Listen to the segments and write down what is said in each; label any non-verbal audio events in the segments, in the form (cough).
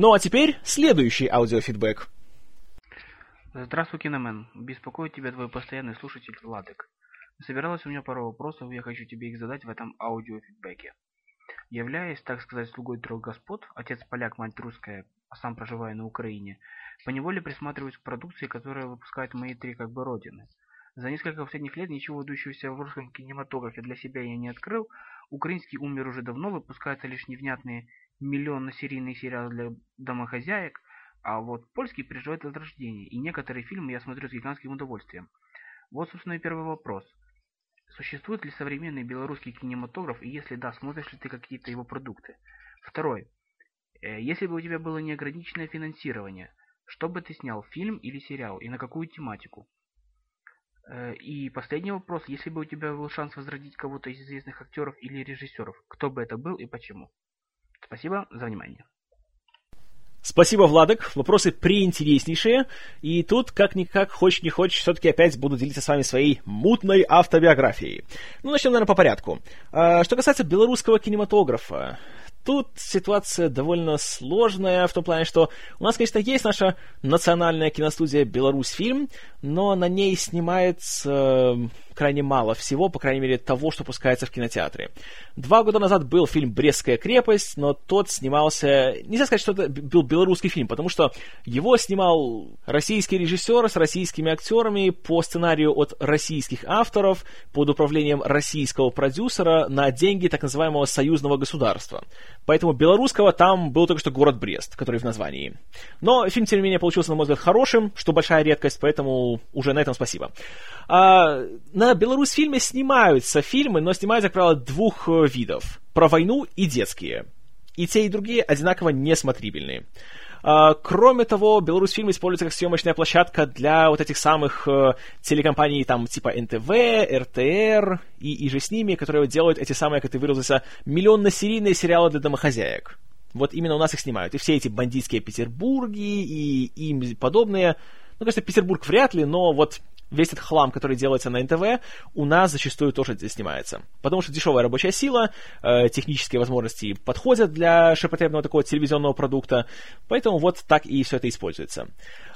Ну а теперь следующий аудиофидбэк. Здравствуй, Киномен. Беспокоит тебя твой постоянный слушатель Владик. Собиралась у меня пара вопросов, я хочу тебе их задать в этом аудиофидбэке. Являясь, так сказать, слугой трех господ, отец поляк, мать русская, а сам проживая на Украине, поневоле присматриваюсь к продукции, которую выпускают мои три как бы родины. За несколько последних лет ничего выдающегося в русском кинематографе для себя я не открыл. Украинский умер уже давно, выпускаются лишь невнятные миллионно-серийные сериалы для домохозяек, а вот польский переживает возрождение, и некоторые фильмы я смотрю с гигантским удовольствием. Вот, собственно, и первый вопрос. Существует ли современный белорусский кинематограф, и если да, смотришь ли ты какие-то его продукты? Второй. Э, если бы у тебя было неограниченное финансирование, что бы ты снял, фильм или сериал, и на какую тематику? Э, и последний вопрос. Если бы у тебя был шанс возродить кого-то из известных актеров или режиссеров, кто бы это был и почему? Спасибо за внимание. Спасибо, Владок. Вопросы преинтереснейшие. И тут, как-никак, хочешь не хочешь, все-таки опять буду делиться с вами своей мутной автобиографией. Ну, начнем, наверное, по порядку. А, что касается белорусского кинематографа, тут ситуация довольно сложная в том плане, что у нас, конечно, есть наша национальная киностудия «Беларусь фильм», но на ней снимается крайне мало всего, по крайней мере, того, что пускается в кинотеатре. Два года назад был фильм «Брестская крепость», но тот снимался... Нельзя сказать, что это был белорусский фильм, потому что его снимал российский режиссер с российскими актерами по сценарию от российских авторов под управлением российского продюсера на деньги так называемого союзного государства. Поэтому белорусского там был только что город Брест, который в названии. Но фильм, тем не менее, получился, на мой взгляд, хорошим, что большая редкость, поэтому уже на этом спасибо. А, на Беларусь-фильме снимаются фильмы, но снимаются, как правило, двух э, видов. Про войну и детские. И те, и другие одинаково несмотрибельные. Uh, кроме того, Беларусь фильм используется как съемочная площадка для вот этих самых uh, телекомпаний, там, типа НТВ, РТР и, и же с ними, которые делают эти самые, как ты выразился, миллионно-серийные сериалы для домохозяек. Вот именно у нас их снимают. И все эти бандитские Петербурги и им подобные. Ну, конечно, Петербург вряд ли, но вот весь этот хлам, который делается на НТВ, у нас зачастую тоже снимается. Потому что дешевая рабочая сила, э, технические возможности подходят для ширпотребного такого телевизионного продукта, поэтому вот так и все это используется.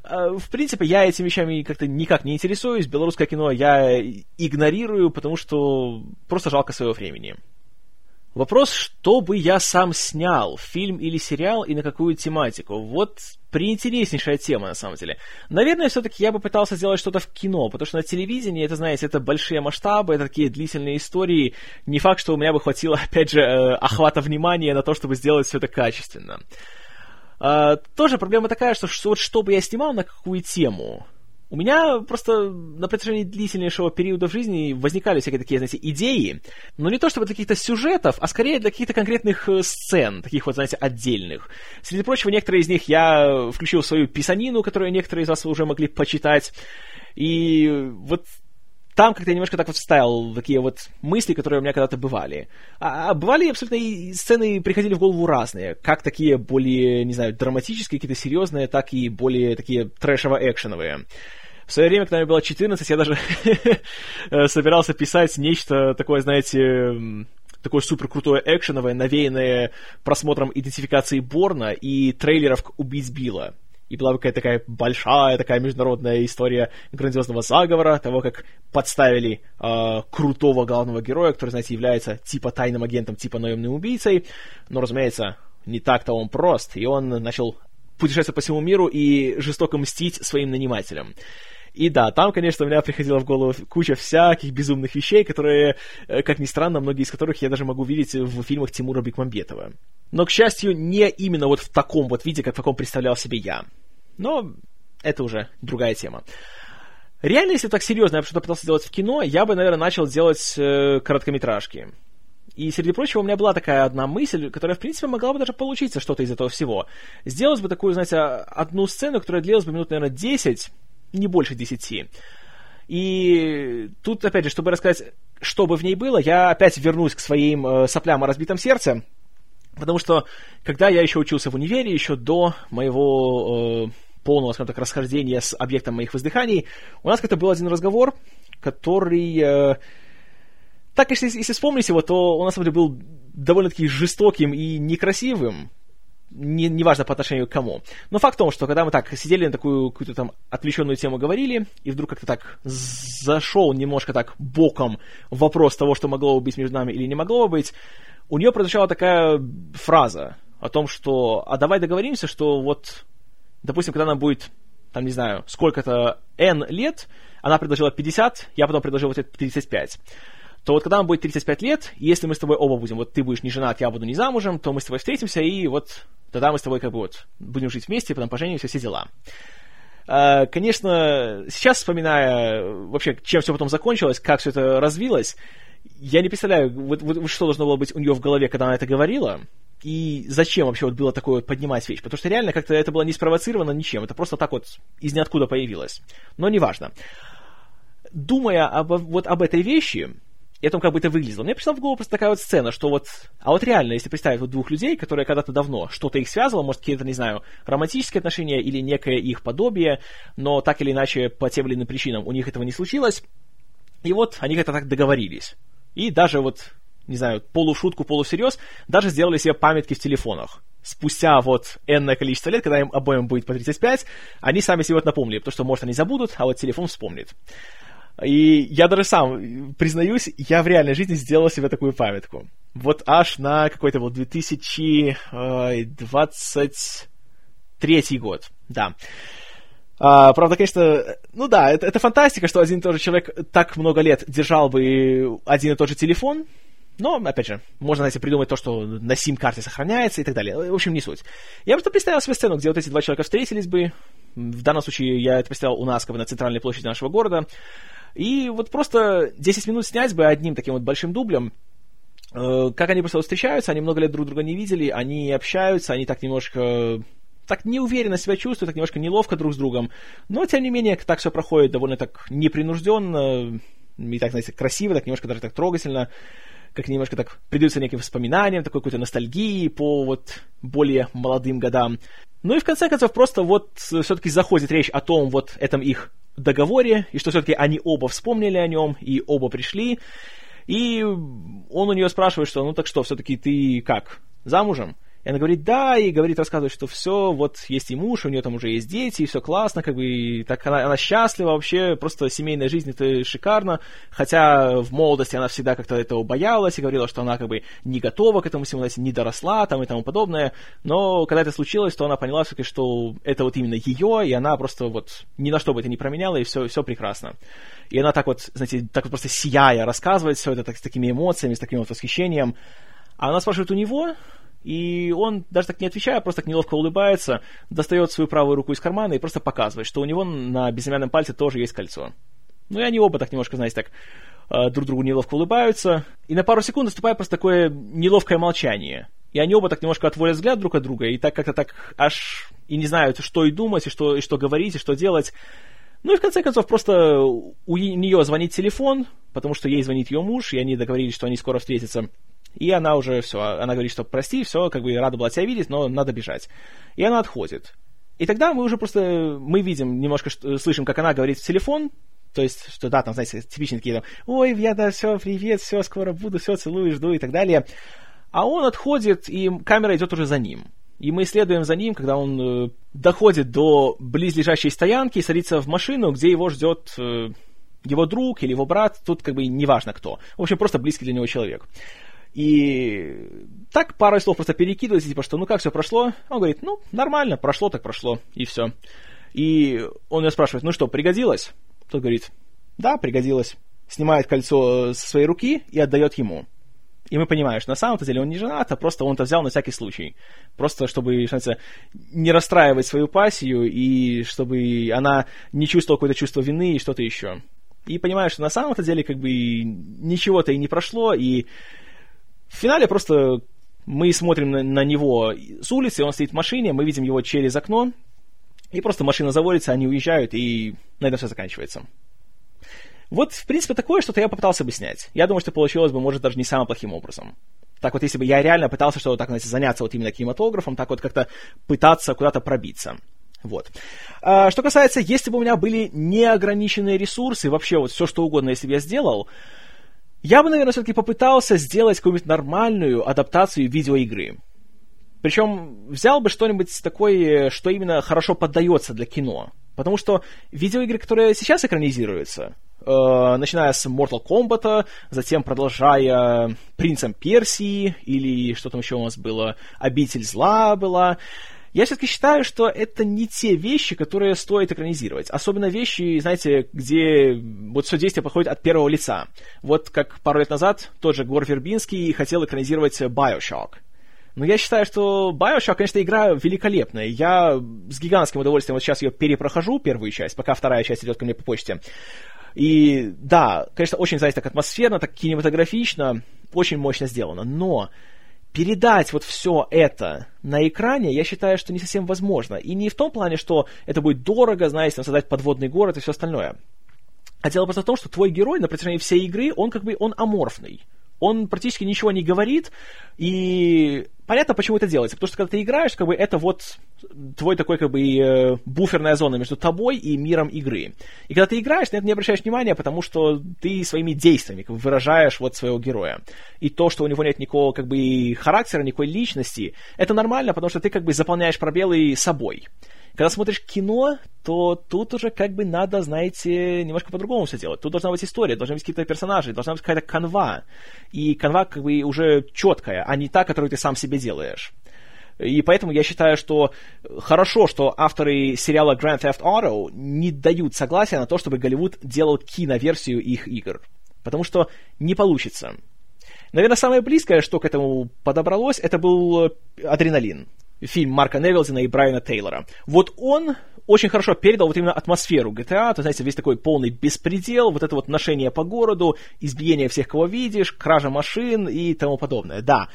Э, в принципе, я этими вещами как-то никак не интересуюсь, белорусское кино я игнорирую, потому что просто жалко своего времени. Вопрос, что бы я сам снял, фильм или сериал, и на какую тематику. Вот приинтереснейшая тема, на самом деле. Наверное, все-таки я бы пытался сделать что-то в кино, потому что на телевидении, это, знаете, это большие масштабы, это такие длительные истории. Не факт, что у меня бы хватило, (laughs) опять же, э, охвата внимания на то, чтобы сделать все это качественно. Uh, тоже проблема такая, что вот что бы я снимал, на какую тему. У меня просто на протяжении длительнейшего периода в жизни возникали всякие такие, знаете, идеи, но не то чтобы для каких-то сюжетов, а скорее для каких-то конкретных э, сцен, таких вот, знаете, отдельных. Среди прочего, некоторые из них я включил в свою писанину, которую некоторые из вас уже могли почитать, и вот там как-то я немножко так вот вставил такие вот мысли, которые у меня когда-то бывали. А, а бывали абсолютно и сцены приходили в голову разные, как такие более, не знаю, драматические, какие-то серьезные, так и более такие трэшево-экшеновые. В свое время, когда мне было 14, я даже (laughs) э, собирался писать нечто такое, знаете, такое супер крутое экшеновое, навеянное просмотром идентификации Борна и трейлеров к «Убить Билла». И была бы какая-то такая большая такая международная история грандиозного заговора, того, как подставили э, крутого главного героя, который, знаете, является типа тайным агентом, типа наемным убийцей. Но, разумеется, не так-то он прост, и он начал путешествовать по всему миру и жестоко мстить своим нанимателям. И да, там, конечно, у меня приходила в голову куча всяких безумных вещей, которые, э, как ни странно, многие из которых я даже могу видеть в фильмах Тимура Бекмамбетова. Но, к счастью, не именно вот в таком вот виде, как в каком представлял себе я. Но это уже другая тема. Реально, если так серьезно я что-то пытался делать в кино, я бы, наверное, начал делать э, короткометражки. И, среди прочего, у меня была такая одна мысль, которая, в принципе, могла бы даже получиться что-то из этого всего. Сделать бы такую, знаете, одну сцену, которая длилась бы минут, наверное, 10, не больше десяти. И тут, опять же, чтобы рассказать, что бы в ней было, я опять вернусь к своим э, соплям о разбитом сердце, потому что, когда я еще учился в универе, еще до моего э, полного, скажем так, расхождения с объектом моих воздыханий, у нас как-то был один разговор, который... Э, так, если, если вспомнить его, то он, на самом деле, был довольно-таки жестоким и некрасивым, не, неважно по отношению к кому. Но факт в том, что когда мы так сидели на такую какую-то там отвлеченную тему говорили, и вдруг как-то так зашел немножко так боком вопрос того, что могло бы быть между нами или не могло бы быть, у нее прозвучала такая фраза о том, что «а давай договоримся, что вот, допустим, когда она будет, там, не знаю, сколько-то N лет, она предложила 50, я потом предложил вот это 35, то вот когда нам будет 35 лет, если мы с тобой оба будем, вот ты будешь не женат, я буду не замужем, то мы с тобой встретимся, и вот тогда мы с тобой как бы вот будем жить вместе, потом поженимся, все дела. Uh, конечно, сейчас вспоминая вообще, чем все потом закончилось, как все это развилось, я не представляю, вот, вот, что должно было быть у нее в голове, когда она это говорила, и зачем вообще вот было такое вот поднимать вещь, потому что реально как-то это было не спровоцировано ничем, это просто так вот из ниоткуда появилось. Но неважно. Думая об, вот об этой вещи, и о том, как бы это выглядело. Мне пришла в голову просто такая вот сцена, что вот... А вот реально, если представить вот двух людей, которые когда-то давно что-то их связывало, может, какие-то, не знаю, романтические отношения или некое их подобие, но так или иначе, по тем или иным причинам у них этого не случилось, и вот они как-то так договорились. И даже вот, не знаю, полушутку, полусерьез, даже сделали себе памятки в телефонах. Спустя вот энное количество лет, когда им обоим будет по 35, они сами себе вот напомнили, потому что, может, они забудут, а вот телефон вспомнит. И я даже сам, признаюсь, я в реальной жизни сделал себе такую памятку. Вот аж на какой-то вот 2023 год, да. А, правда, конечно, ну да, это, это фантастика, что один и тот же человек так много лет держал бы один и тот же телефон, но, опять же, можно, знаете, придумать то, что на сим-карте сохраняется и так далее. В общем, не суть. Я просто представил себе сцену, где вот эти два человека встретились бы. В данном случае я это представил у нас, как бы на центральной площади нашего города. И вот просто 10 минут снять бы одним таким вот большим дублем, э, как они просто встречаются, они много лет друг друга не видели, они общаются, они так немножко так неуверенно себя чувствуют, так немножко неловко друг с другом, но, тем не менее, так все проходит довольно так непринужденно, и так, знаете, красиво, так немножко даже так трогательно, как немножко так придаются неким воспоминаниям, такой какой-то ностальгии по вот более молодым годам. Ну и в конце концов просто вот все-таки заходит речь о том вот этом их договоре, и что все-таки они оба вспомнили о нем, и оба пришли. И он у нее спрашивает, что ну так что, все-таки ты как, замужем? И она говорит, да, и говорит, рассказывает, что все, вот есть и муж, у нее там уже есть дети, и все классно, как бы, и так она, она счастлива вообще, просто семейная жизнь это шикарно, хотя в молодости она всегда как-то этого боялась и говорила, что она как бы не готова к этому всему, не доросла там и тому подобное, но когда это случилось, то она поняла все-таки, что это вот именно ее, и она просто вот ни на что бы это не променяла, и все, все прекрасно. И она так вот, знаете, так вот просто сияя рассказывает все это так, с такими эмоциями, с таким вот восхищением, а она спрашивает у него, и он, даже так не отвечая, просто так неловко улыбается, достает свою правую руку из кармана и просто показывает, что у него на безымянном пальце тоже есть кольцо. Ну и они оба так немножко, знаете, так э, друг другу неловко улыбаются. И на пару секунд наступает просто такое неловкое молчание. И они оба так немножко отводят взгляд друг от друга, и так как-то так аж и не знают, что и думать, и что, и что говорить, и что делать. Ну и в конце концов просто у нее звонит телефон, потому что ей звонит ее муж, и они договорились, что они скоро встретятся. И она уже все, она говорит, что прости, все, как бы рада была тебя видеть, но надо бежать. И она отходит. И тогда мы уже просто, мы видим, немножко слышим, как она говорит в телефон, то есть, что да, там, знаете, типичные такие, там, ой, я, да, все, привет, все, скоро буду, все, целую, жду и так далее. А он отходит, и камера идет уже за ним. И мы следуем за ним, когда он э, доходит до близлежащей стоянки и садится в машину, где его ждет э, его друг или его брат, тут как бы неважно кто. В общем, просто близкий для него человек. И так пару слов просто перекидывается, типа, что ну как все прошло? Он говорит, ну, нормально, прошло так прошло, и все. И он ее спрашивает, ну что, пригодилось? Тот говорит, да, пригодилось. Снимает кольцо со своей руки и отдает ему. И мы понимаем, что на самом-то деле он не женат, а просто он это взял на всякий случай. Просто чтобы, что не расстраивать свою пассию, и чтобы она не чувствовала какое-то чувство вины и что-то еще. И понимаешь, что на самом-то деле как бы ничего-то и не прошло, и в финале просто мы смотрим на, на него с улицы, он стоит в машине, мы видим его через окно, и просто машина заводится, они уезжают, и на этом все заканчивается. Вот, в принципе, такое что-то я попытался бы снять. Я думаю, что получилось бы, может, даже не самым плохим образом. Так вот, если бы я реально пытался что-то так, знаете, заняться вот именно кинематографом, так вот как-то пытаться куда-то пробиться. Вот. А, что касается, если бы у меня были неограниченные ресурсы, вообще вот все что угодно, если бы я сделал, я бы, наверное, все-таки попытался сделать какую-нибудь нормальную адаптацию видеоигры. Причем взял бы что-нибудь такое, что именно хорошо поддается для кино. Потому что видеоигры, которые сейчас экранизируются, э, начиная с Mortal Kombat, затем продолжая Принцем Персии, или что там еще у нас было, Обитель Зла была, я все-таки считаю, что это не те вещи, которые стоит экранизировать. Особенно вещи, знаете, где вот все действие проходит от первого лица. Вот как пару лет назад тот же Гор Вербинский хотел экранизировать Bioshock. Но я считаю, что Bioshock, конечно, игра великолепная. Я с гигантским удовольствием вот сейчас ее перепрохожу, первую часть, пока вторая часть идет ко мне по почте. И да, конечно, очень, знаете, так атмосферно, так кинематографично, очень мощно сделано. Но передать вот все это на экране, я считаю, что не совсем возможно. И не в том плане, что это будет дорого, знаете, там, создать подводный город и все остальное. А дело просто в том, что твой герой на протяжении всей игры, он как бы, он аморфный он практически ничего не говорит, и понятно, почему это делается, потому что когда ты играешь, как бы это вот твой такой как бы э, буферная зона между тобой и миром игры. И когда ты играешь, на это не обращаешь внимания, потому что ты своими действиями как бы, выражаешь вот своего героя. И то, что у него нет никакого как бы характера, никакой личности, это нормально, потому что ты как бы заполняешь пробелы собой. Когда смотришь кино, то тут уже как бы надо, знаете, немножко по-другому все делать. Тут должна быть история, должны быть какие-то персонажи, должна быть какая-то канва. И канва как бы уже четкая, а не та, которую ты сам себе делаешь. И поэтому я считаю, что хорошо, что авторы сериала Grand Theft Auto не дают согласия на то, чтобы Голливуд делал киноверсию их игр. Потому что не получится. Наверное, самое близкое, что к этому подобралось, это был «Адреналин» фильм Марка Невилзина и Брайана Тейлора. Вот он очень хорошо передал вот именно атмосферу GTA, то, знаете, весь такой полный беспредел, вот это вот ношение по городу, избиение всех, кого видишь, кража машин и тому подобное, да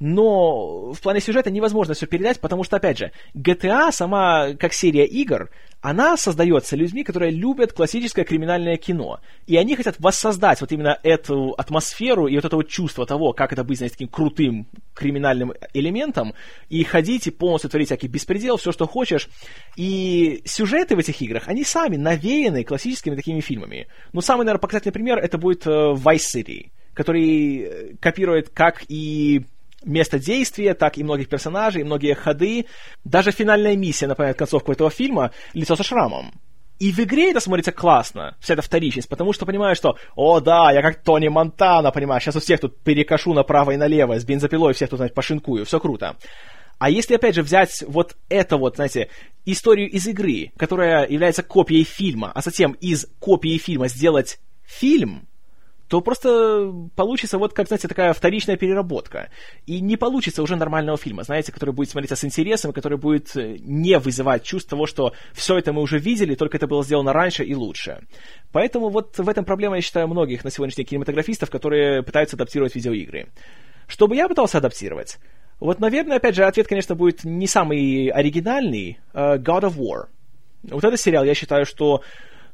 но в плане сюжета невозможно все передать, потому что, опять же, GTA сама, как серия игр, она создается людьми, которые любят классическое криминальное кино. И они хотят воссоздать вот именно эту атмосферу и вот это вот чувство того, как это быть, знаете, таким крутым криминальным элементом, и ходить и полностью творить всякий беспредел, все, что хочешь. И сюжеты в этих играх, они сами навеяны классическими такими фильмами. Ну, самый, наверное, показательный пример это будет э, Vice City, который э, копирует как и место действия, так и многих персонажей, многие ходы. Даже финальная миссия напоминает концовку этого фильма «Лицо со шрамом». И в игре это смотрится классно, вся эта вторичность, потому что понимаешь, что, о да, я как Тони Монтана, понимаешь, сейчас у всех тут перекошу направо и налево, с бензопилой всех тут, знаете, пошинкую, все круто. А если, опять же, взять вот это вот, знаете, историю из игры, которая является копией фильма, а затем из копии фильма сделать фильм, то просто получится вот, как, знаете, такая вторичная переработка. И не получится уже нормального фильма, знаете, который будет смотреться с интересом, который будет э, не вызывать чувство того, что все это мы уже видели, только это было сделано раньше и лучше. Поэтому вот в этом проблема, я считаю, многих на сегодняшний день кинематографистов, которые пытаются адаптировать видеоигры. Что бы я пытался адаптировать? Вот, наверное, опять же, ответ, конечно, будет не самый оригинальный. Uh, God of War. Вот этот сериал, я считаю, что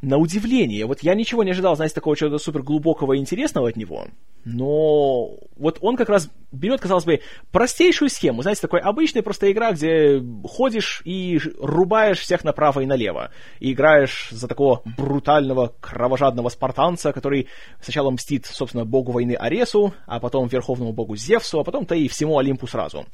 на удивление. Вот я ничего не ожидал, знаете, такого чего-то супер глубокого и интересного от него. Но вот он как раз берет, казалось бы, простейшую схему. Знаете, такой обычная просто игра, где ходишь и рубаешь всех направо и налево. И играешь за такого брутального, кровожадного спартанца, который сначала мстит, собственно, богу войны Аресу, а потом верховному богу Зевсу, а потом-то и всему Олимпу сразу.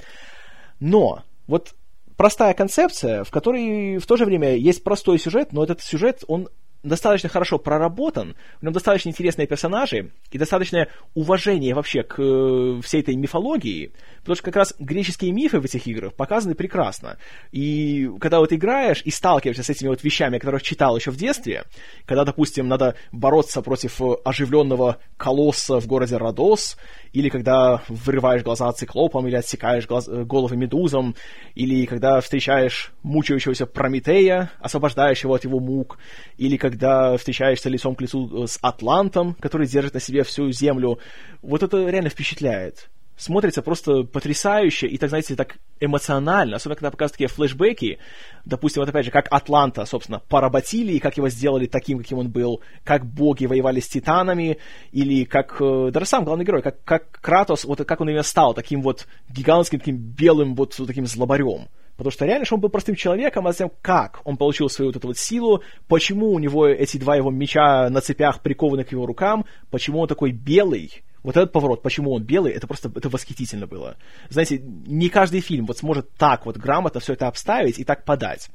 Но вот простая концепция, в которой в то же время есть простой сюжет, но этот сюжет, он достаточно хорошо проработан, в нем достаточно интересные персонажи и достаточное уважение вообще к э, всей этой мифологии, потому что как раз греческие мифы в этих играх показаны прекрасно. И когда вот играешь и сталкиваешься с этими вот вещами, которых читал еще в детстве, когда, допустим, надо бороться против оживленного колосса в городе Родос, или когда вырываешь глаза циклопам, или отсекаешь глаз, э, головы медузам, или когда встречаешь мучающегося Прометея, освобождаешь его от его мук, или когда встречаешься лицом к лицу э, с Атлантом, который держит на себе всю землю. Вот это реально впечатляет смотрится просто потрясающе и, так знаете, так эмоционально, особенно когда показывают такие флешбеки, допустим, вот опять же, как Атланта, собственно, поработили, и как его сделали таким, каким он был, как боги воевали с титанами, или как, э, даже сам главный герой, как, как Кратос, вот как он именно стал таким вот гигантским, таким белым, вот таким злобарем. Потому что реально, что он был простым человеком, а затем как он получил свою вот эту вот силу, почему у него эти два его меча на цепях прикованы к его рукам, почему он такой белый, Вот этот поворот, почему он белый, это просто это восхитительно было. Знаете, не каждый фильм вот сможет так вот грамотно все это обставить и так подать.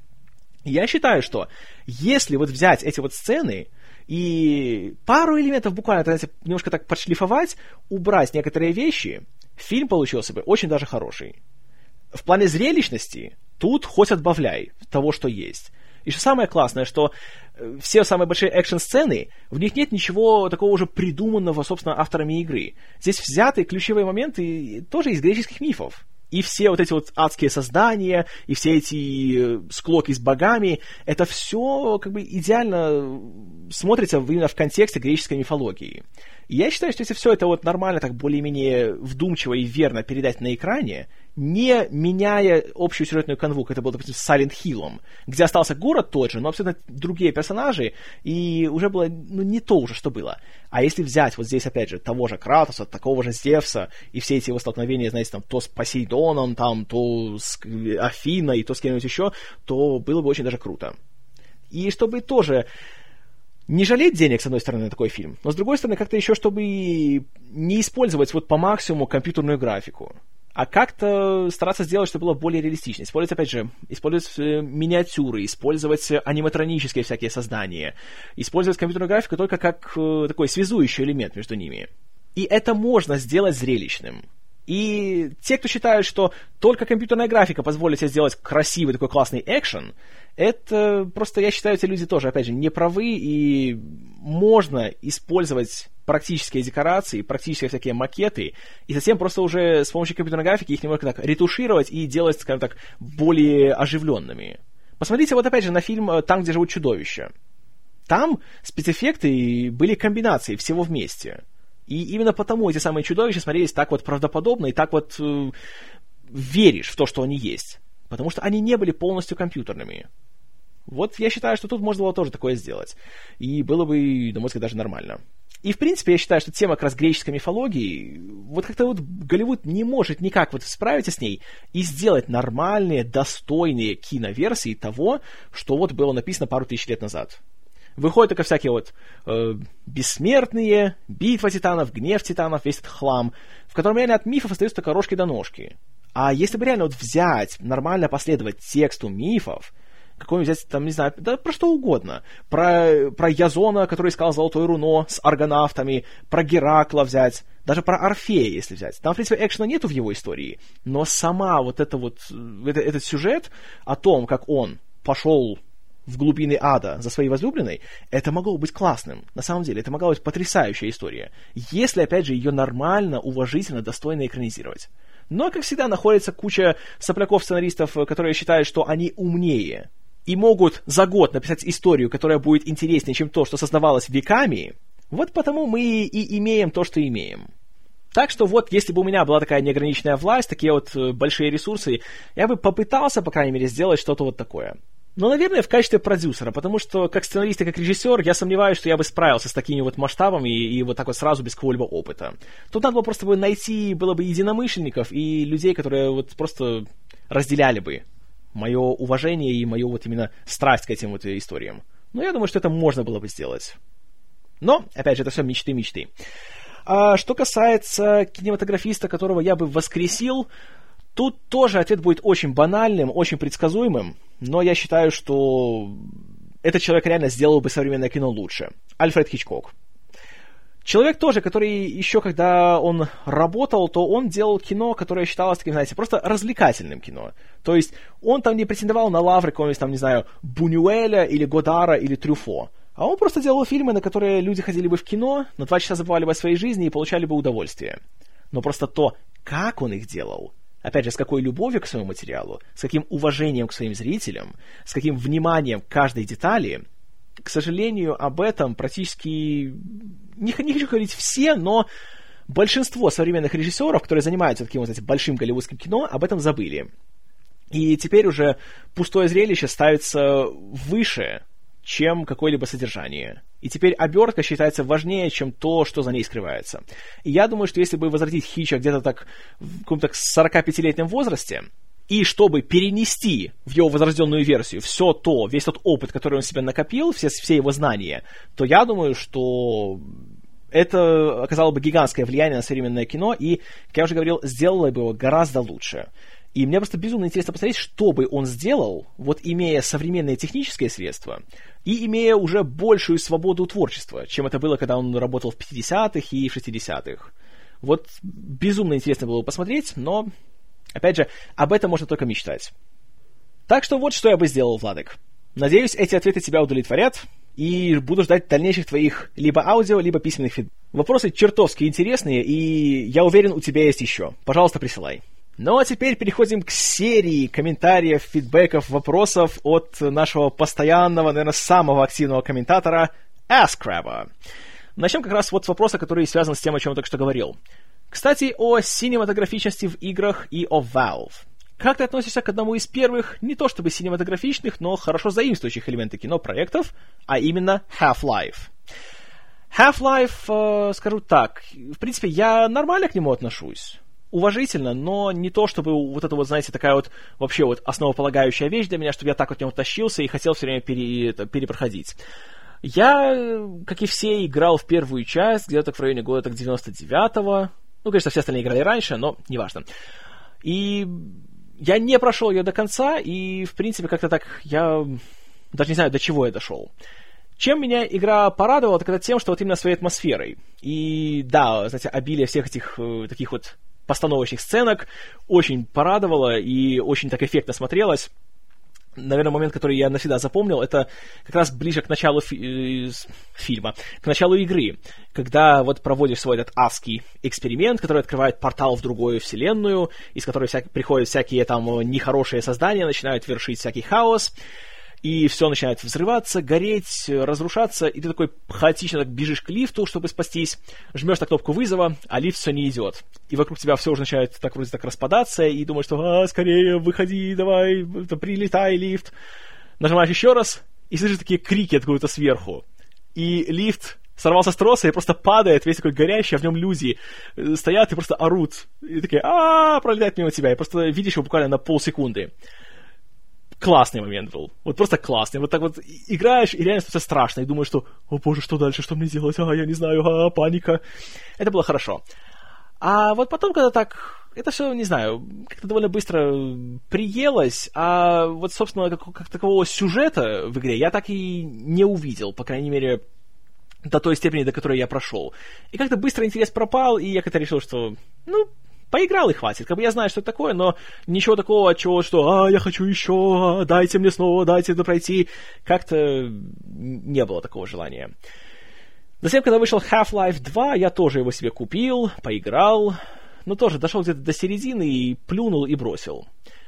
Я считаю, что если вот взять эти вот сцены и пару элементов буквально, знаете, немножко так подшлифовать, убрать некоторые вещи, фильм получился бы очень даже хороший. В плане зрелищности тут хоть отбавляй того, что есть. И что самое классное, что э, все самые большие экшн-сцены, в них нет ничего такого уже придуманного, собственно, авторами игры. Здесь взяты ключевые моменты тоже из греческих мифов. И все вот эти вот адские создания, и все эти э, склоки с богами, это все как бы идеально смотрится именно в контексте греческой мифологии. Я считаю, что если все это вот нормально, так более-менее вдумчиво и верно передать на экране, не меняя общую сюжетную канву, как это было, допустим, с Silent Hill, где остался город тот же, но абсолютно другие персонажи, и уже было ну, не то уже, что было. А если взять вот здесь, опять же, того же Кратоса, такого же Зевса, и все эти его столкновения, знаете, там, то с Посейдоном, там, то с Афиной, то с кем-нибудь еще, то было бы очень даже круто. И чтобы тоже не жалеть денег, с одной стороны, на такой фильм, но с другой стороны, как-то еще, чтобы не использовать вот по максимуму компьютерную графику а как-то стараться сделать, чтобы было более реалистично. Использовать, опять же, использовать э, миниатюры, использовать аниматронические всякие создания, использовать компьютерную графику только как э, такой связующий элемент между ними. И это можно сделать зрелищным. И те, кто считают, что только компьютерная графика позволит себе сделать красивый такой классный экшен, это просто, я считаю, эти люди тоже, опять же, не правы, и можно использовать практические декорации, практические всякие макеты, и затем просто уже с помощью компьютерной графики их немного так ретушировать и делать, скажем так, более оживленными. Посмотрите вот опять же на фильм «Там, где живут чудовища». Там спецэффекты были комбинации всего вместе. И именно потому эти самые чудовища смотрелись так вот правдоподобно и так вот э, веришь в то, что они есть. Потому что они не были полностью компьютерными. Вот я считаю, что тут можно было тоже такое сделать. И было бы, на мой взгляд, даже нормально. И, в принципе, я считаю, что тема как раз греческой мифологии, вот как-то вот Голливуд не может никак вот справиться с ней и сделать нормальные, достойные киноверсии того, что вот было написано пару тысяч лет назад. Выходят только всякие вот э, бессмертные, битва титанов, гнев титанов, весь этот хлам, в котором реально от мифов остаются только рожки до ножки. А если бы реально вот взять, нормально последовать тексту мифов, какой-нибудь взять, там, не знаю, да про что угодно. Про, про Язона, который искал золотое руно с аргонавтами, про Геракла взять, даже про Орфея, если взять. Там, в принципе, экшена нету в его истории, но сама вот это вот, это, этот сюжет о том, как он пошел в глубины ада за своей возлюбленной, это могло быть классным. На самом деле, это могла быть потрясающая история. Если, опять же, ее нормально, уважительно, достойно экранизировать. Но, как всегда, находится куча сопляков-сценаристов, которые считают, что они умнее и могут за год написать историю, которая будет интереснее, чем то, что создавалось веками, вот потому мы и имеем то, что имеем. Так что вот, если бы у меня была такая неограниченная власть, такие вот э, большие ресурсы, я бы попытался, по крайней мере, сделать что-то вот такое. Но, наверное, в качестве продюсера, потому что как сценарист и как режиссер я сомневаюсь, что я бы справился с такими вот масштабами и, и вот так вот сразу без какого-либо опыта. Тут надо было просто бы найти было бы единомышленников и людей, которые вот просто разделяли бы мое уважение и мою вот именно страсть к этим вот историям. Но я думаю, что это можно было бы сделать. Но, опять же, это все мечты-мечты. А что касается кинематографиста, которого я бы воскресил, тут тоже ответ будет очень банальным, очень предсказуемым, но я считаю, что этот человек реально сделал бы современное кино лучше. Альфред Хичкок. Человек тоже, который еще когда он работал, то он делал кино, которое считалось таким, знаете, просто развлекательным кино. То есть он там не претендовал на лавры какого-нибудь там, не знаю, Бунюэля или Годара или Трюфо. А он просто делал фильмы, на которые люди ходили бы в кино, на два часа забывали бы о своей жизни и получали бы удовольствие. Но просто то, как он их делал, опять же, с какой любовью к своему материалу, с каким уважением к своим зрителям, с каким вниманием к каждой детали, к сожалению, об этом практически не, не хочу говорить все, но большинство современных режиссеров, которые занимаются таким вот этим большим голливудским кино, об этом забыли. И теперь уже пустое зрелище ставится выше, чем какое-либо содержание. И теперь обертка считается важнее, чем то, что за ней скрывается. И я думаю, что если бы возвратить Хича где-то так в каком-то 45-летнем возрасте, и чтобы перенести в его возрожденную версию все то, весь тот опыт, который он себе накопил, все, все его знания, то я думаю, что это оказало бы гигантское влияние на современное кино, и, как я уже говорил, сделало бы его гораздо лучше. И мне просто безумно интересно посмотреть, что бы он сделал, вот имея современные технические средства и имея уже большую свободу творчества, чем это было, когда он работал в 50-х и 60-х. Вот безумно интересно было бы посмотреть, но, опять же, об этом можно только мечтать. Так что вот что я бы сделал, Владик. Надеюсь, эти ответы тебя удовлетворят, и буду ждать дальнейших твоих либо аудио, либо письменных фид. Вопросы чертовски интересные, и я уверен, у тебя есть еще. Пожалуйста, присылай. Ну а теперь переходим к серии комментариев, фидбэков, вопросов от нашего постоянного, наверное, самого активного комментатора Asкраба. Начнем как раз вот с вопроса, который связан с тем, о чем я только что говорил. Кстати, о синематографичности в играх и о Valve. Как ты относишься к одному из первых, не то чтобы синематографичных, но хорошо заимствующих элементы кино проектов, а именно Half-Life? Half-Life, э, скажу так, в принципе, я нормально к нему отношусь. Уважительно, но не то, чтобы вот это вот, знаете, такая вот вообще вот основополагающая вещь для меня, чтобы я так от него тащился и хотел все время пере, это, перепроходить. Я, как и все, играл в первую часть, где-то в районе года так 99-го. Ну, конечно, все остальные играли раньше, но неважно. И я не прошел ее до конца, и, в принципе, как-то так я даже не знаю, до чего я дошел. Чем меня игра порадовала, так это тем, что вот именно своей атмосферой. И да, знаете, обилие всех этих э, таких вот постановочных сценок. Очень порадовало и очень так эффектно смотрелось. Наверное, момент, который я навсегда запомнил, это как раз ближе к началу фи- э, фильма, к началу игры, когда вот проводишь свой этот адский эксперимент, который открывает портал в другую вселенную, из которой вся- приходят всякие там нехорошие создания, начинают вершить всякий хаос, и все начинает взрываться, гореть, разрушаться, и ты такой хаотично так бежишь к лифту, чтобы спастись, жмешь на кнопку вызова, а лифт все не идет. И вокруг тебя все уже начинает так вроде так распадаться, и думаешь, что а, скорее выходи, давай, прилетай, лифт. Нажимаешь еще раз, и слышишь такие крики откуда-то сверху. И лифт сорвался с троса и просто падает, весь такой горящий, а в нем люди э, стоят и просто орут. И такие, а пролетает мимо тебя, и просто видишь его буквально на полсекунды классный момент был. Вот просто классный. Вот так вот играешь, и реально становится страшно, и думаешь, что, о боже, что дальше, что мне делать, а, я не знаю, а, паника. Это было хорошо. А вот потом, когда так, это все, не знаю, как-то довольно быстро приелось, а вот, собственно, как, как такового сюжета в игре я так и не увидел, по крайней мере, до той степени, до которой я прошел. И как-то быстро интерес пропал, и я как-то решил, что, ну, поиграл и хватит. Как бы я знаю, что это такое, но ничего такого, чего, что «А, я хочу еще, дайте мне снова, дайте это пройти». Как-то не было такого желания. Затем, когда вышел Half-Life 2, я тоже его себе купил, поиграл, но тоже дошел где-то до середины и плюнул и бросил.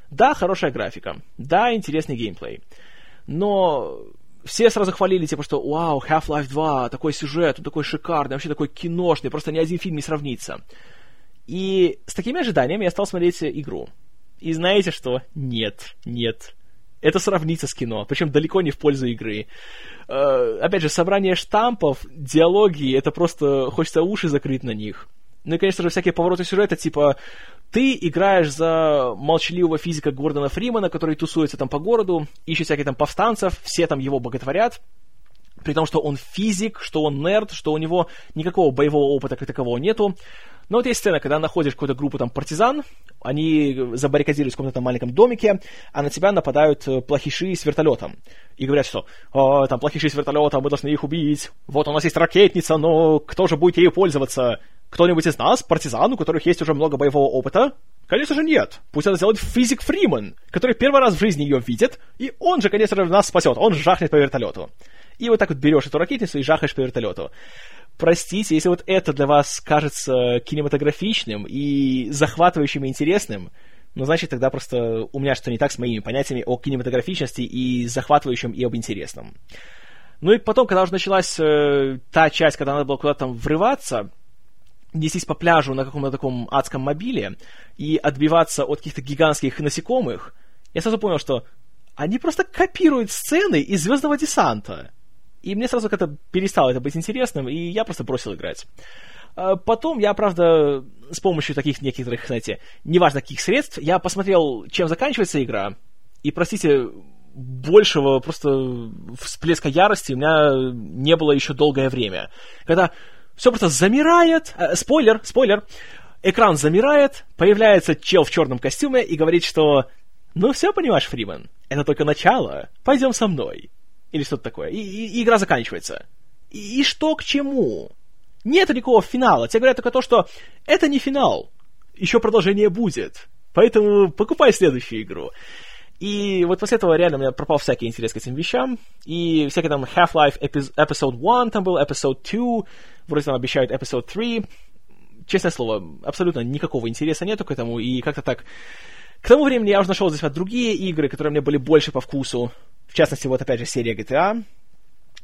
Да, хорошая графика, да, интересный геймплей, но все сразу хвалили, типа, что «Вау, Half-Life 2, такой сюжет, такой шикарный, вообще такой киношный, просто ни один фильм не сравнится». И с такими ожиданиями я стал смотреть игру. И знаете что? Нет, нет. Это сравнится с кино, причем далеко не в пользу игры. Э, опять же, собрание штампов, диалоги, это просто хочется уши закрыть на них. Ну и, конечно же, всякие повороты сюжета, типа, ты играешь за молчаливого физика Гордона Фримана, который тусуется там по городу, ищет всяких там повстанцев, все там его боготворят, при том, что он физик, что он нерд, что у него никакого боевого опыта как такового нету. Но вот есть сцена, когда находишь какую-то группу там партизан, они забаррикадируются в каком-то маленьком домике, а на тебя нападают э, плохиши с вертолетом. И говорят, что там плохиши с вертолетом, мы должны их убить. Вот у нас есть ракетница, но кто же будет ею пользоваться? Кто-нибудь из нас, партизан, у которых есть уже много боевого опыта? Конечно же нет. Пусть это сделает физик Фриман, который первый раз в жизни ее видит, и он же, конечно же, нас спасет. Он жахнет по вертолету. И вот так вот берешь эту ракетницу и жахаешь по вертолету простите, если вот это для вас кажется кинематографичным и захватывающим и интересным, ну, значит, тогда просто у меня что то не так с моими понятиями о кинематографичности и захватывающем, и об интересном. Ну и потом, когда уже началась э, та часть, когда надо было куда-то там врываться, нестись по пляжу на каком-то таком адском мобиле и отбиваться от каких-то гигантских насекомых, я сразу понял, что они просто копируют сцены из Звездного десанта. И мне сразу как-то перестало это быть интересным, и я просто бросил играть. А потом я, правда, с помощью таких некоторых, знаете, неважно каких средств, я посмотрел, чем заканчивается игра, и, простите, большего просто всплеска ярости у меня не было еще долгое время. Когда все просто замирает. Э, спойлер, спойлер. Экран замирает, появляется чел в черном костюме и говорит, что «Ну все, понимаешь, Фриман, это только начало, пойдем со мной». Или что-то такое. И, и, и игра заканчивается. И, и что к чему? Нет никакого финала. Тебе говорят только то, что это не финал. Еще продолжение будет. Поэтому покупай следующую игру. И вот после этого реально у меня пропал всякий интерес к этим вещам. И всякие там Half-Life Episode 1 там был, Episode 2, вроде там обещают Episode 3. Честное слово, абсолютно никакого интереса нету к этому. И как-то так... К тому времени я уже нашел здесь другие игры, которые мне были больше по вкусу. В частности, вот опять же серия GTA.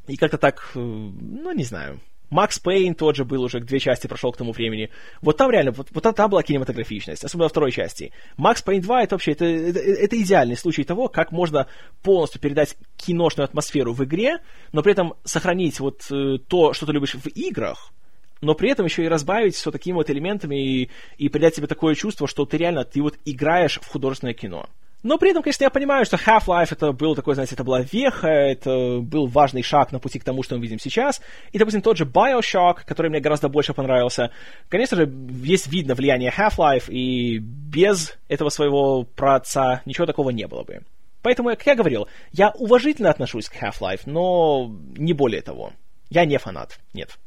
И как-то так, э, ну, не знаю, Макс Пейн тот же был уже, две части прошел к тому времени. Вот там реально, вот, вот там была кинематографичность, особенно во второй части. Макс Пейн 2 это вообще, это, это, это идеальный случай того, как можно полностью передать киношную атмосферу в игре, но при этом сохранить вот э, то, что ты любишь в играх, но при этом еще и разбавить все такими вот элементами и, и придать тебе такое чувство, что ты реально, ты вот играешь в художественное кино. Но при этом, конечно, я понимаю, что Half-Life это был такой, знаете, это была веха, это был важный шаг на пути к тому, что мы видим сейчас. И, допустим, тот же Bioshock, который мне гораздо больше понравился. Конечно же, есть видно влияние Half-Life, и без этого своего праотца ничего такого не было бы. Поэтому, как я говорил, я уважительно отношусь к Half-Life, но не более того. Я не фанат, нет.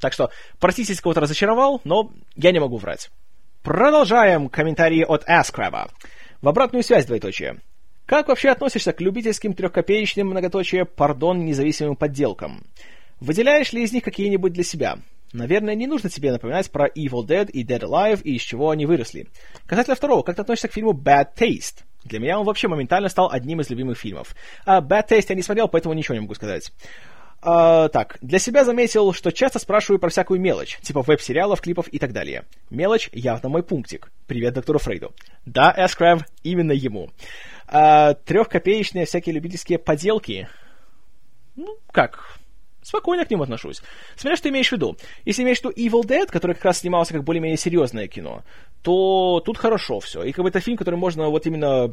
Так что, простите, если кого-то разочаровал, но я не могу врать. Продолжаем комментарии от Аскраба. В обратную связь двоеточие. Как вообще относишься к любительским трехкопеечным многоточие, пардон, независимым подделкам? Выделяешь ли из них какие-нибудь для себя? Наверное, не нужно тебе напоминать про Evil Dead и Dead Alive и из чего они выросли. Касательно второго, как ты относишься к фильму Bad Taste? Для меня он вообще моментально стал одним из любимых фильмов. А Bad Taste я не смотрел, поэтому ничего не могу сказать. Uh, так, для себя заметил, что часто спрашиваю про всякую мелочь, типа веб-сериалов, клипов и так далее. Мелочь явно мой пунктик. Привет доктору Фрейду. Да, Эскрав, именно ему. Uh, трехкопеечные всякие любительские поделки. Ну, как? Спокойно к ним отношусь. Смотря что имеешь в виду. Если имеешь в виду Evil Dead, который как раз снимался как более-менее серьезное кино, то тут хорошо все. И как бы это фильм, который можно вот именно...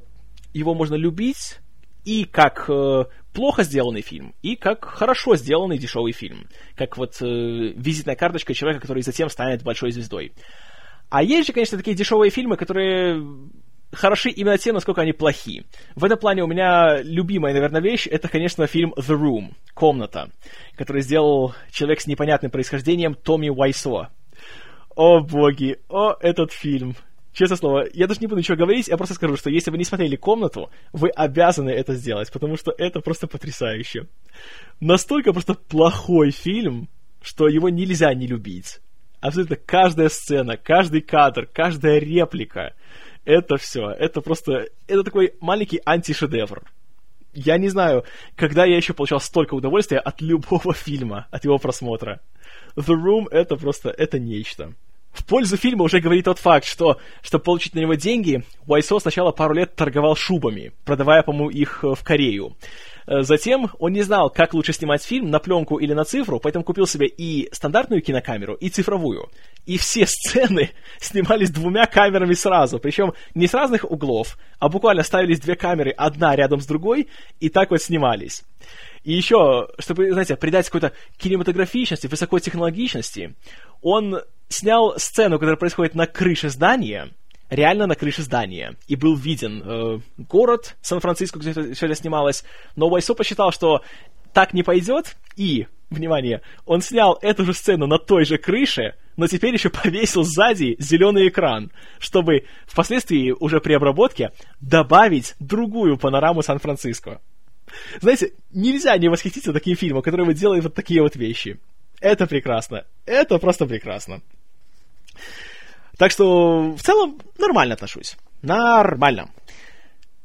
Его можно любить, и как э, плохо сделанный фильм, и как хорошо сделанный дешевый фильм. Как вот э, визитная карточка человека, который затем станет большой звездой. А есть же, конечно, такие дешевые фильмы, которые хороши именно тем, насколько они плохи. В этом плане у меня любимая, наверное, вещь, это, конечно, фильм The Room, «Комната», который сделал человек с непонятным происхождением Томми Уайсо. О боги, о этот фильм. Честное слово, я даже не буду ничего говорить, я просто скажу, что если вы не смотрели «Комнату», вы обязаны это сделать, потому что это просто потрясающе. Настолько просто плохой фильм, что его нельзя не любить. Абсолютно каждая сцена, каждый кадр, каждая реплика, это все, это просто, это такой маленький антишедевр. Я не знаю, когда я еще получал столько удовольствия от любого (laughs) фильма, от его просмотра. The Room — это просто, это нечто. В пользу фильма уже говорит тот факт, что, чтобы получить на него деньги, Уайсо сначала пару лет торговал шубами, продавая, по-моему, их э, в Корею. Э, затем он не знал, как лучше снимать фильм, на пленку или на цифру, поэтому купил себе и стандартную кинокамеру, и цифровую. И все (laughs) сцены снимались двумя камерами сразу, причем не с разных углов, а буквально ставились две камеры, одна рядом с другой, и так вот снимались. И еще, чтобы, знаете, придать какой-то кинематографичности, высокотехнологичности, он снял сцену, которая происходит на крыше здания, реально на крыше здания. И был виден э, город Сан-Франциско, где все это снималось. Но Уайсо посчитал, что так не пойдет, и, внимание, он снял эту же сцену на той же крыше, но теперь еще повесил сзади зеленый экран, чтобы впоследствии уже при обработке добавить другую панораму Сан-Франциско. Знаете, нельзя не восхититься таким фильмом, который вот делает вот такие вот вещи. Это прекрасно. Это просто прекрасно. Так что в целом нормально отношусь. Нормально.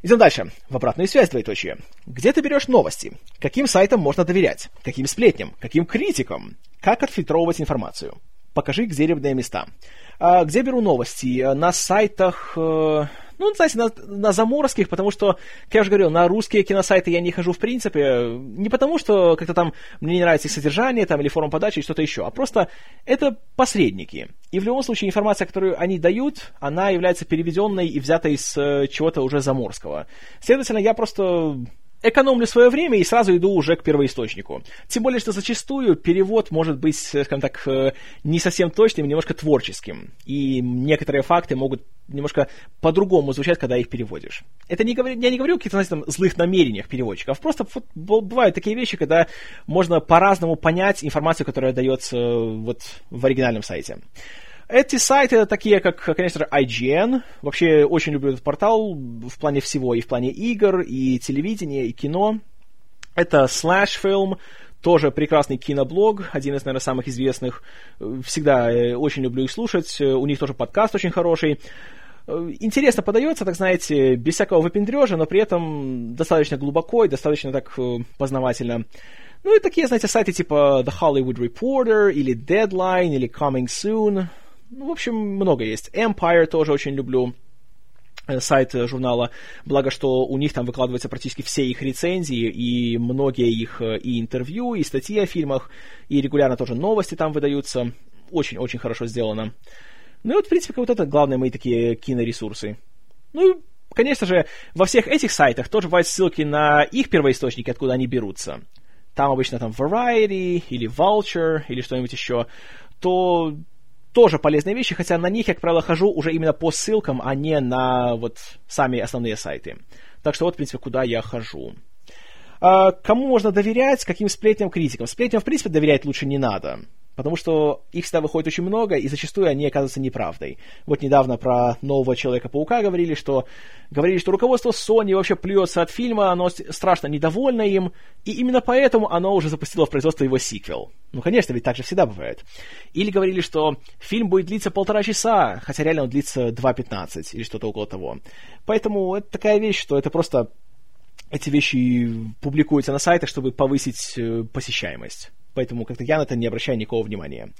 Идем дальше. В обратную связь двоеточие. Где ты берешь новости? Каким сайтам можно доверять? Каким сплетням? Каким критикам? Как отфильтровывать информацию? Покажи, где ребные места. А, где беру новости? На сайтах... Э ну, знаете, на, на заморских, потому что, как я уже говорил, на русские киносайты я не хожу в принципе, не потому что как-то там мне не нравится их содержание там, или форма подачи, или что-то еще, а просто это посредники. И в любом случае информация, которую они дают, она является переведенной и взятой из э, чего-то уже заморского. Следовательно, я просто экономлю свое время и сразу иду уже к первоисточнику. Тем более, что зачастую перевод может быть, скажем так, э, не совсем точным, немножко творческим. И некоторые факты могут немножко по-другому звучать, когда их переводишь. Это не говорю, я не говорю о каких-то, знаете, там, злых намерениях переводчиков. Просто вот, бывают такие вещи, когда можно по-разному понять информацию, которая дается э, вот в оригинальном сайте. Эти сайты такие, как, конечно же, IGN. Вообще очень люблю этот портал в плане всего, и в плане игр, и телевидения, и кино. Это Slash Film, тоже прекрасный киноблог, один из, наверное, самых известных. Всегда э, очень люблю их слушать. У них тоже подкаст очень хороший. Интересно подается, так знаете, без всякого выпендрежа, но при этом достаточно глубоко и достаточно так э, познавательно. Ну и такие, знаете, сайты типа The Hollywood Reporter, или Deadline, или Coming Soon. Ну, в общем, много есть. Empire тоже очень люблю э, сайт журнала, благо что у них там выкладываются практически все их рецензии, и многие их э, и интервью, и статьи о фильмах, и регулярно тоже новости там выдаются. Очень-очень хорошо сделано. Ну и вот, в принципе, вот это главные мои такие киноресурсы. Ну и, конечно же, во всех этих сайтах тоже бывают ссылки на их первоисточники, откуда они берутся. Там обычно там Variety или Vulture или что-нибудь еще. То тоже полезные вещи, хотя на них я, как правило, хожу уже именно по ссылкам, а не на вот сами основные сайты. Так что вот, в принципе, куда я хожу. А, кому можно доверять, каким сплетням, критикам? Сплетням, в принципе, доверять лучше не надо потому что их всегда выходит очень много, и зачастую они оказываются неправдой. Вот недавно про нового Человека-паука говорили, что говорили, что руководство Sony вообще плюется от фильма, оно страшно недовольно им, и именно поэтому оно уже запустило в производство его сиквел. Ну, конечно, ведь так же всегда бывает. Или говорили, что фильм будет длиться полтора часа, хотя реально он длится 2.15 или что-то около того. Поэтому это такая вещь, что это просто эти вещи публикуются на сайтах, чтобы повысить э, посещаемость поэтому как-то я на это не обращаю никакого внимания.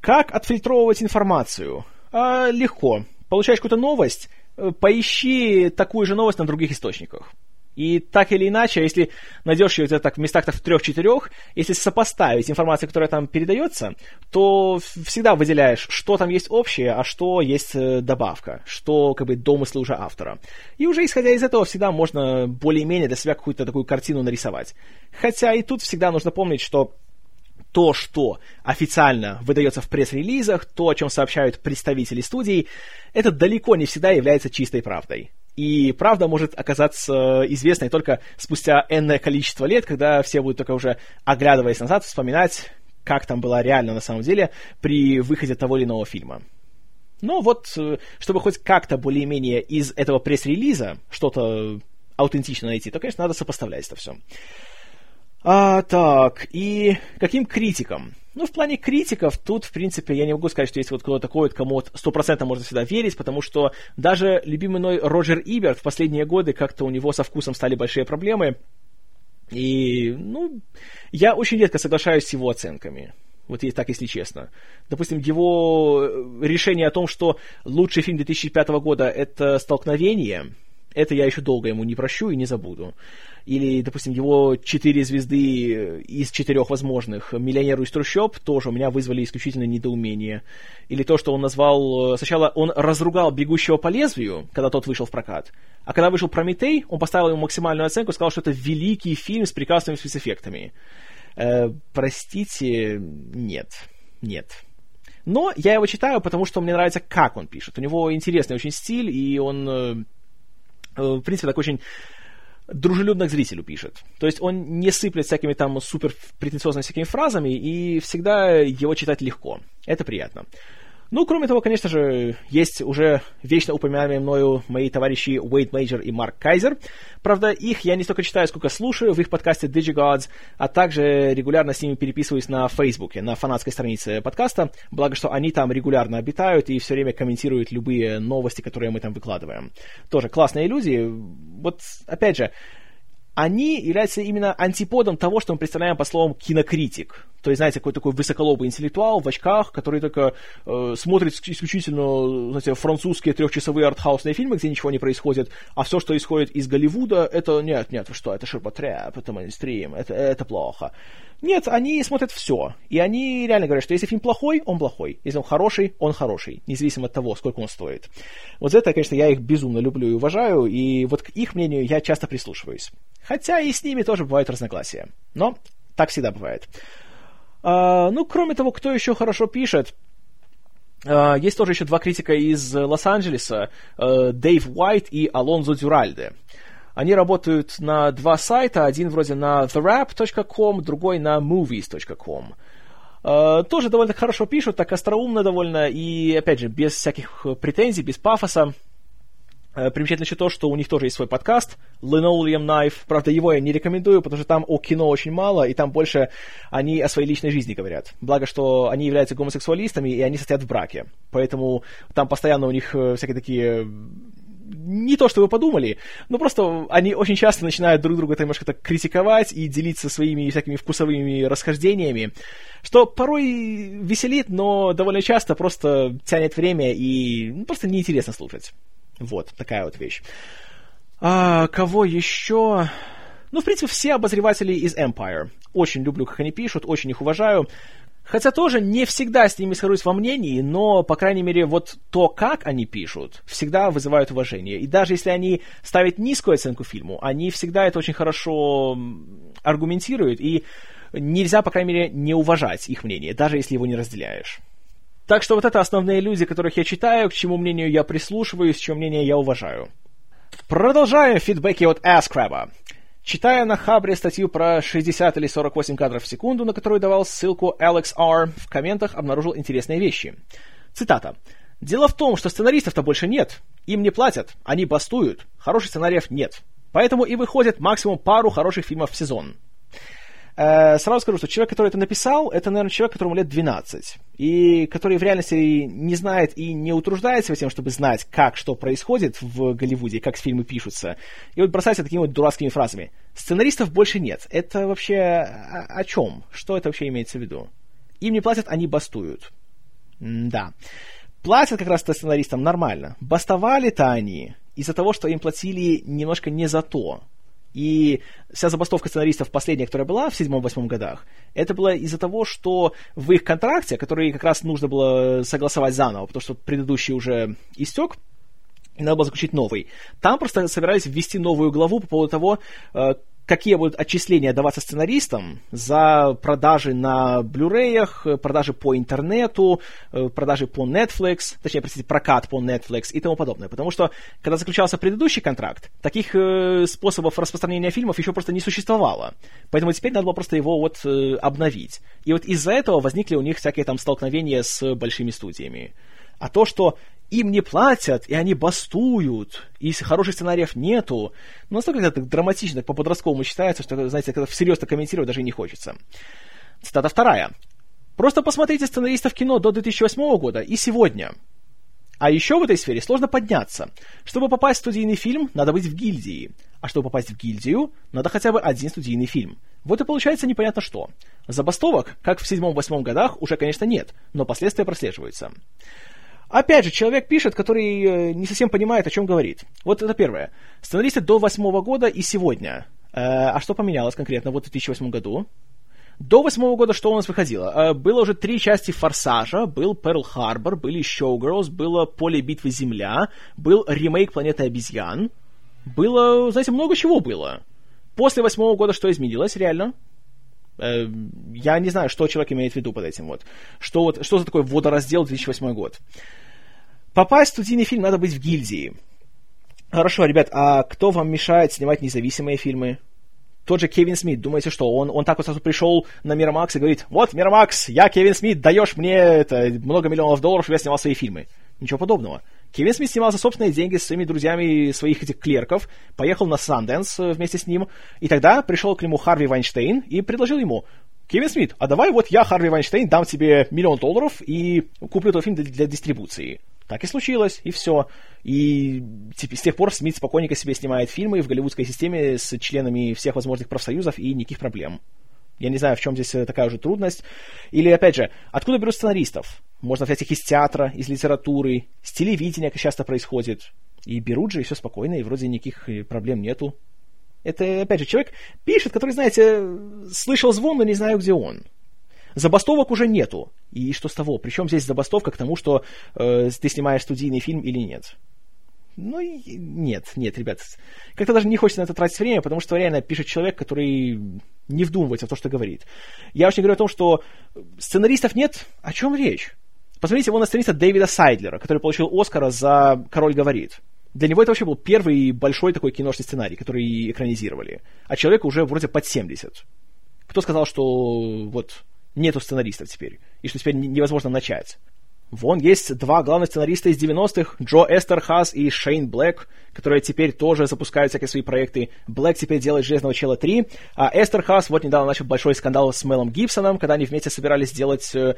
Как отфильтровывать информацию? А, легко. Получаешь какую-то новость, э, поищи такую же новость на других источниках. И так или иначе, если найдешь ее так в местах в трех-четырех, если сопоставить информацию, которая там передается, то всегда выделяешь, что там есть общее, а что есть э, добавка, что как бы домыслы уже автора. И уже исходя из этого всегда можно более-менее для себя какую-то такую картину нарисовать. Хотя и тут всегда нужно помнить, что то, что официально выдается в пресс-релизах, то, о чем сообщают представители студий, это далеко не всегда является чистой правдой. И правда может оказаться известной только спустя энное количество лет, когда все будут только уже, оглядываясь назад, вспоминать, как там было реально на самом деле при выходе того или иного фильма. Но вот, э, чтобы хоть как-то более-менее из этого пресс-релиза что-то аутентично найти, то, конечно, надо сопоставлять это все. А, так, и каким критикам? Ну, в плане критиков, тут, в принципе, я не могу сказать, что есть вот кто-то такой, кому вот стопроцентно можно всегда верить, потому что даже любимый мной Роджер Иберт в последние годы как-то у него со вкусом стали большие проблемы. И, ну, я очень редко соглашаюсь с его оценками. Вот и так, если честно. Допустим, его решение о том, что лучший фильм 2005 года — это «Столкновение», это я еще долго ему не прощу и не забуду или, допустим, его четыре звезды из четырех возможных «Миллионеру из трущоб» тоже у меня вызвали исключительно недоумение. Или то, что он назвал... Э, сначала он разругал «Бегущего по лезвию», когда тот вышел в прокат, а когда вышел «Прометей», он поставил ему максимальную оценку, сказал, что это великий фильм с прекрасными спецэффектами. Э, простите, нет, нет. Но я его читаю, потому что мне нравится, как он пишет. У него интересный очень стиль, и он, э, э в принципе, такой очень дружелюбно к зрителю пишет. То есть он не сыплет всякими там супер претенциозными всякими фразами, и всегда его читать легко. Это приятно. Ну, кроме того, конечно же, есть уже вечно упоминаемые мною мои товарищи Уэйд Мейджор и Марк Кайзер. Правда, их я не столько читаю, сколько слушаю в их подкасте DigiGods, а также регулярно с ними переписываюсь на Фейсбуке, на фанатской странице подкаста, благо, что они там регулярно обитают и все время комментируют любые новости, которые мы там выкладываем. Тоже классные люди. Вот, опять же, они являются именно антиподом того, что мы представляем по словам кинокритик. То есть, знаете, какой такой высоколобый интеллектуал в очках, который только э, смотрит исключительно, знаете, французские трехчасовые артхаусные фильмы, где ничего не происходит, а все, что исходит из Голливуда, это нет, нет, вы что, это ширпотреб, это мейнстрим, это, это плохо. Нет, они смотрят все. И они реально говорят, что если фильм плохой, он плохой. Если он хороший, он хороший. Независимо от того, сколько он стоит. Вот за это, конечно, я их безумно люблю и уважаю. И вот к их мнению я часто прислушиваюсь. Хотя и с ними тоже бывают разногласия. Но так всегда бывает. А, ну, кроме того, кто еще хорошо пишет? А, есть тоже еще два критика из Лос-Анджелеса, а, Дэйв Уайт и Алонзо Дюральде. Они работают на два сайта, один вроде на therap.com, другой на movies.com. Uh, тоже довольно хорошо пишут, так остроумно довольно, и, опять же, без всяких претензий, без пафоса. Uh, примечательно еще то, что у них тоже есть свой подкаст, Linoleum Knife. Правда, его я не рекомендую, потому что там о кино очень мало, и там больше они о своей личной жизни говорят. Благо, что они являются гомосексуалистами, и они состоят в браке. Поэтому там постоянно у них э, всякие такие не то, что вы подумали, но просто они очень часто начинают друг друга немножко так критиковать и делиться своими всякими вкусовыми расхождениями, что порой веселит, но довольно часто просто тянет время и ну, просто неинтересно слушать. Вот, такая вот вещь. А, кого еще? Ну, в принципе, все обозреватели из Empire. Очень люблю, как они пишут, очень их уважаю. Хотя тоже не всегда с ними схожусь во мнении, но, по крайней мере, вот то, как они пишут, всегда вызывает уважение. И даже если они ставят низкую оценку фильму, они всегда это очень хорошо аргументируют, и нельзя, по крайней мере, не уважать их мнение, даже если его не разделяешь. Так что вот это основные люди, которых я читаю, к чему мнению я прислушиваюсь, чье мнение я уважаю. Продолжаем фидбэки от Asкраба. Читая на Хабре статью про 60 или 48 кадров в секунду, на которую давал ссылку Alex R, в комментах обнаружил интересные вещи. Цитата. «Дело в том, что сценаристов-то больше нет. Им не платят, они бастуют. Хороших сценариев нет. Поэтому и выходит максимум пару хороших фильмов в сезон. Э, сразу скажу, что человек, который это написал, это, наверное, человек, которому лет 12, и который в реальности не знает и не утруждается тем, чтобы знать, как что происходит в Голливуде, как фильмы пишутся. И вот бросается такими вот дурацкими фразами. Сценаристов больше нет. Это вообще о, о чем? Что это вообще имеется в виду? Им не платят, они бастуют. М да. Платят как раз-то сценаристам нормально. Бастовали-то они из-за того, что им платили немножко не за то. И вся забастовка сценаристов последняя, которая была в седьмом-восьмом годах, это было из-за того, что в их контракте, который как раз нужно было согласовать заново, потому что предыдущий уже истек, надо было заключить новый. Там просто собирались ввести новую главу по поводу того, э, какие будут отчисления даваться сценаристам за продажи на Blu-ray, продажи по интернету, э, продажи по Netflix, точнее, простите, прокат по Netflix и тому подобное. Потому что, когда заключался предыдущий контракт, таких э, способов распространения фильмов еще просто не существовало. Поэтому теперь надо было просто его вот э, обновить. И вот из-за этого возникли у них всякие там столкновения с большими студиями. А то, что им не платят, и они бастуют, и хороших сценариев нету. Но настолько это драматично, по-подростковому считается, что, знаете, когда всерьез это комментировать даже не хочется. Цитата вторая. Просто посмотрите сценаристов кино до 2008 года и сегодня. А еще в этой сфере сложно подняться. Чтобы попасть в студийный фильм, надо быть в гильдии. А чтобы попасть в гильдию, надо хотя бы один студийный фильм. Вот и получается непонятно что. Забастовок, как в седьмом-восьмом годах, уже, конечно, нет, но последствия прослеживаются. Опять же, человек пишет, который э, не совсем понимает, о чем говорит. Вот это первое. Сценаристы до восьмого года и сегодня. Э, а что поменялось конкретно вот в 2008 году? До восьмого года что у нас выходило? Э, было уже три части «Форсажа», был «Перл Харбор», были «Showgirls», было «Поле битвы Земля», был ремейк «Планеты обезьян». Было, знаете, много чего было. После восьмого года что изменилось, реально? Я не знаю, что человек имеет в виду под этим вот. Что, вот, что за такой водораздел 2008 год. Попасть в студийный фильм надо быть в гильдии. Хорошо, ребят, а кто вам мешает снимать независимые фильмы? Тот же Кевин Смит, думаете, что он, он так вот сразу пришел на Мирамакс и говорит, вот, Мирамакс, я Кевин Смит, даешь мне это, много миллионов долларов, чтобы я снимал свои фильмы. Ничего подобного. Кевин Смит снимал за собственные деньги с своими друзьями своих этих клерков, поехал на Санденс э, вместе с ним, и тогда пришел к нему Харви Вайнштейн и предложил ему, Кевин Смит, а давай вот я, Харви Вайнштейн, дам тебе миллион долларов и куплю твой фильм для, для дистрибуции. Так и случилось, и все. И типа, с тех пор Смит спокойненько себе снимает фильмы в голливудской системе с членами всех возможных профсоюзов и никаких проблем. Я не знаю, в чем здесь такая уже трудность. Или, опять же, откуда берут сценаристов? Можно взять их из театра, из литературы, с телевидения, как часто происходит. И берут же, и все спокойно, и вроде никаких э, проблем нету. Это, опять же, человек пишет, который, знаете, слышал звон, но не знаю, где он. Забастовок уже нету. И что с того? Причем здесь забастовка к тому, что э, ты снимаешь студийный фильм или нет? Ну, нет, нет, ребят. Как-то даже не хочется на это тратить время, потому что реально пишет человек, который не вдумывается в то, что говорит. Я очень говорю о том, что сценаристов нет. О чем речь? Посмотрите вон на сценариста Дэвида Сайдлера, который получил Оскара за «Король говорит». Для него это вообще был первый большой такой киношный сценарий, который экранизировали. А человеку уже вроде под 70. Кто сказал, что вот нету сценаристов теперь, и что теперь невозможно начать? Вон есть два главных сценариста из 90-х, Джо Эстерхас и Шейн Блэк, которые теперь тоже запускают всякие свои проекты. Блэк теперь делает «Железного чела 3», а Эстерхас вот недавно начал большой скандал с Мелом Гибсоном, когда они вместе собирались сделать э,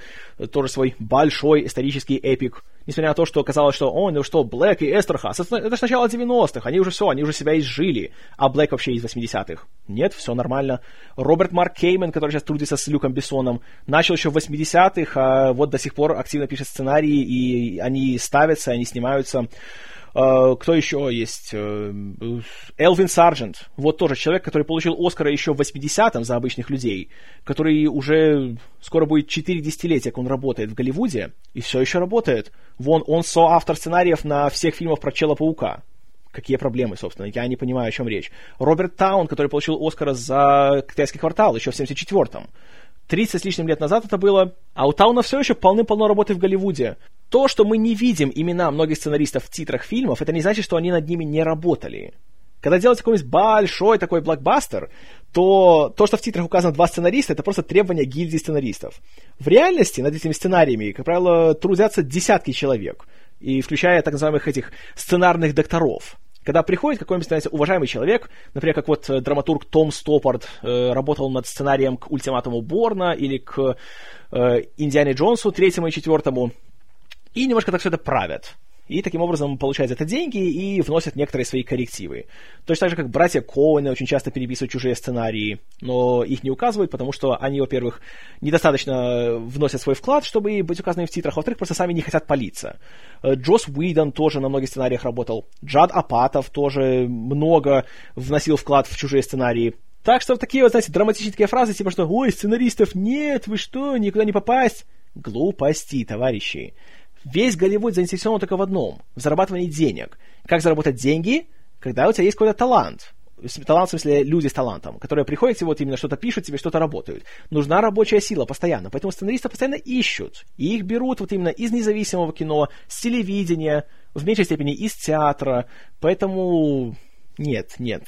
тоже свой большой исторический эпик несмотря на то, что казалось, что, о, ну что, Блэк и Эстерхас, это, это же начало 90-х, они уже все, они уже себя изжили, а Блэк вообще из 80-х. Нет, все нормально. Роберт Марк Кеймен, который сейчас трудится с Люком Бессоном, начал еще в 80-х, а вот до сих пор активно пишет сценарии, и они ставятся, они снимаются. Uh, кто еще есть? Uh, Элвин Сарджент. Вот тоже человек, который получил Оскара еще в 80-м за обычных людей, который уже скоро будет 4 десятилетия, как он работает в Голливуде, и все еще работает. Вон, он соавтор сценариев на всех фильмах про Чела-паука. Какие проблемы, собственно, я не понимаю, о чем речь. Роберт Таун, который получил Оскара за «Китайский квартал» еще в 74-м. 30 с лишним лет назад это было, а у Тауна все еще полны-полно работы в Голливуде. То, что мы не видим имена многих сценаристов в титрах фильмов, это не значит, что они над ними не работали. Когда делается какой-нибудь большой такой блокбастер, то то, что в титрах указано два сценариста, это просто требование гильдии сценаристов. В реальности над этими сценариями, как правило, трудятся десятки человек, и включая так называемых этих сценарных докторов. Когда приходит какой-нибудь, знаете, уважаемый человек, например, как вот э, драматург Том Стоппард э, работал над сценарием к «Ультиматуму Борна» или к э, «Индиане Джонсу» третьему и четвертому, и немножко так все это правят. И таким образом получают за это деньги и вносят некоторые свои коррективы. Точно так же, как братья Коуэны очень часто переписывают чужие сценарии, но их не указывают, потому что они, во-первых, недостаточно вносят свой вклад, чтобы быть указанными в титрах, во-вторых, просто сами не хотят палиться. Э, Джос Уидон тоже на многих сценариях работал. Джад Апатов тоже много вносил вклад в чужие сценарии. Так что такие вот, знаете, драматические фразы, типа что «Ой, сценаристов нет, вы что, никуда не попасть?» Глупости, товарищи. Весь Голливуд заинтересован только в одном – в зарабатывании денег. Как заработать деньги? Когда у тебя есть какой-то талант. Талант, в смысле, люди с талантом, которые приходят и вот именно что-то пишут тебе, что-то работают. Нужна рабочая сила постоянно, поэтому сценаристов постоянно ищут. И их берут вот именно из независимого кино, с телевидения, в меньшей степени из театра. Поэтому нет, нет.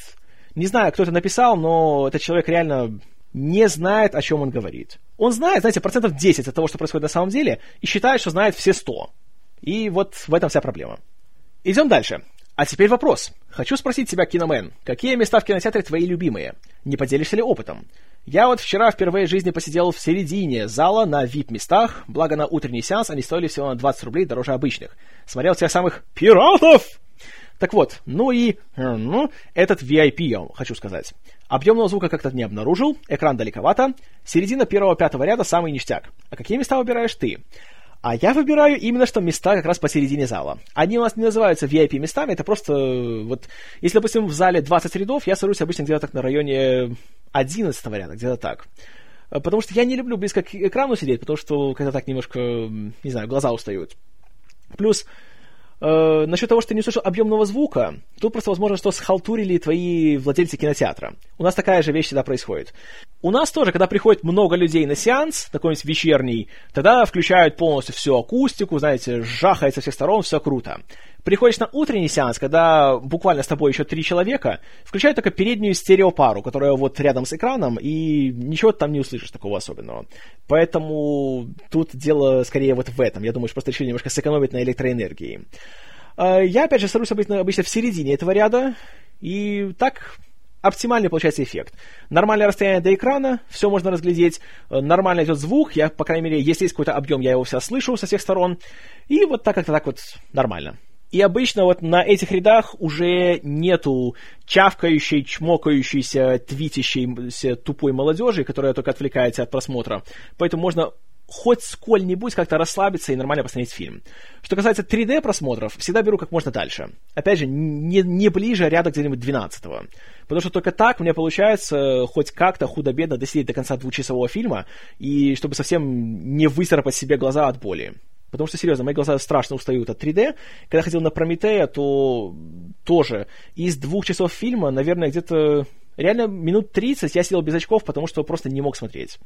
Не знаю, кто это написал, но этот человек реально не знает, о чем он говорит. Он знает, знаете, процентов 10 от того, что происходит на самом деле, и считает, что знает все 100. И вот в этом вся проблема. Идем дальше. А теперь вопрос. Хочу спросить тебя, киномен, какие места в кинотеатре твои любимые? Не поделишься ли опытом? Я вот вчера впервые в жизни посидел в середине зала на VIP-местах, благо на утренний сеанс они стоили всего на 20 рублей дороже обычных. Смотрел тех самых «Пиратов!» Так вот, ну и ну, этот VIP, я хочу сказать. Объемного звука как-то не обнаружил, экран далековато, середина первого-пятого ряда самый ништяк. А какие места выбираешь ты? А я выбираю именно что места как раз посередине зала. Они у нас не называются VIP местами, это просто вот... Если, допустим, в зале 20 рядов, я сажусь обычно где-то так на районе 11 ряда, где-то так. Потому что я не люблю близко к экрану сидеть, потому что когда так немножко, не знаю, глаза устают. Плюс Э, насчет того, что ты не услышал объемного звука, тут просто возможно, что схалтурили твои владельцы кинотеатра. У нас такая же вещь всегда происходит. У нас тоже, когда приходит много людей на сеанс, такой-нибудь вечерний, тогда включают полностью всю акустику, знаете, жахает со всех сторон, все круто. Приходишь на утренний сеанс, когда буквально с тобой еще три человека, включают только переднюю стереопару, которая вот рядом с экраном, и ничего там не услышишь такого особенного. Поэтому тут дело скорее вот в этом. Я думаю, что просто решили немножко сэкономить на электроэнергии. А, я, опять же, сажусь обычно, обычно в середине этого ряда, и так оптимальный получается эффект. Нормальное расстояние до экрана, все можно разглядеть, нормально идет звук, я, по крайней мере, если есть какой-то объем, я его вся слышу со всех сторон, и вот так как-то так вот нормально. И обычно вот на этих рядах уже нету чавкающей, чмокающейся, твитящейся тупой молодежи, которая только отвлекается от просмотра. Поэтому можно хоть сколь-нибудь как-то расслабиться и нормально посмотреть фильм. Что касается 3D просмотров, всегда беру как можно дальше. Опять же, не, не ближе, а ряда где-нибудь 12 -го. Потому что только так мне получается хоть как-то худо-бедно досидеть до конца двухчасового фильма, и чтобы совсем не выцарапать себе глаза от боли. Потому что, серьезно, мои глаза страшно устают от 3D. Когда ходил на Прометея, то тоже из двух часов фильма, наверное, где-то реально минут 30 я сидел без очков, потому что просто не мог смотреть.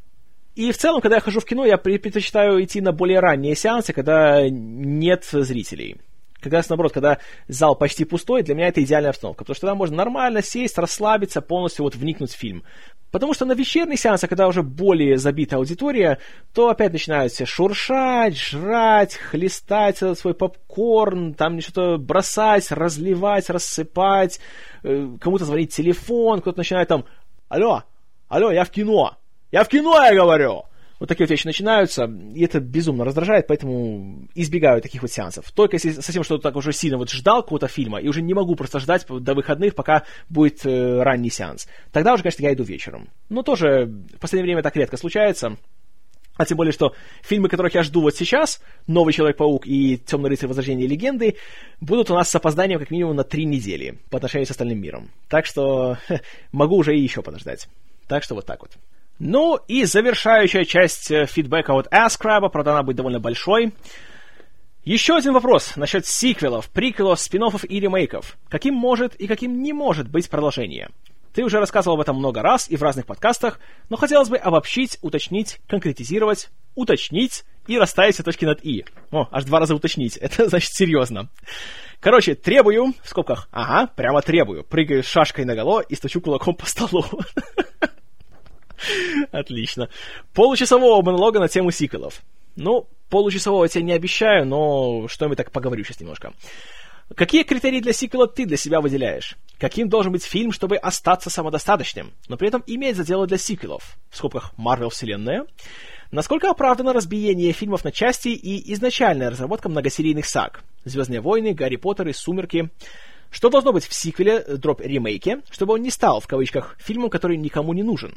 И в целом, когда я хожу в кино, я предпочитаю идти на более ранние сеансы, когда нет зрителей. Как раз наоборот, когда зал почти пустой, для меня это идеальная обстановка, потому что там можно нормально сесть, расслабиться, полностью вот вникнуть в фильм. Потому что на вечерних сеансах, когда уже более забита аудитория, то опять начинают все шуршать, жрать, хлестать свой попкорн, там что-то бросать, разливать, рассыпать, э, кому-то звонить телефон, кто-то начинает там «Алло, алло, я в кино! Я в кино, я говорю!» Вот такие вот вещи начинаются, и это безумно раздражает, поэтому избегаю таких вот сеансов. Только если совсем что-то так уже сильно вот ждал какого-то фильма, и уже не могу просто ждать до выходных, пока будет э, ранний сеанс. Тогда уже, конечно, я иду вечером. Но тоже в последнее время так редко случается. А тем более, что фильмы, которых я жду вот сейчас, «Новый Человек-паук» и «Темный рыцарь. Возрождение легенды», будут у нас с опозданием как минимум на три недели по отношению с остальным миром. Так что (laughs) могу уже и еще подождать. Так что вот так вот. Ну и завершающая часть э, фидбэка от Asкраба, правда она будет довольно большой. Еще один вопрос насчет сиквелов, приквелов, спин и ремейков. Каким может и каким не может быть продолжение? Ты уже рассказывал об этом много раз и в разных подкастах, но хотелось бы обобщить, уточнить, конкретизировать, уточнить и расставить все точки над «и». О, аж два раза уточнить. (laughs) Это значит серьезно. Короче, требую, в скобках, ага, прямо требую, прыгаю шашкой наголо и стучу кулаком по столу. (laughs) (laughs) Отлично. Получасового монолога на тему сиквелов. Ну, получасового я тебе не обещаю, но что-нибудь так поговорю сейчас немножко. Какие критерии для сиквела ты для себя выделяешь? Каким должен быть фильм, чтобы остаться самодостаточным, но при этом иметь задело для сиквелов? В скобках Марвел Вселенная. Насколько оправдано разбиение фильмов на части и изначальная разработка многосерийных саг? Звездные войны, Гарри Поттер и Сумерки. Что должно быть в сиквеле, дроп ремейке, чтобы он не стал, в кавычках, фильмом, который никому не нужен?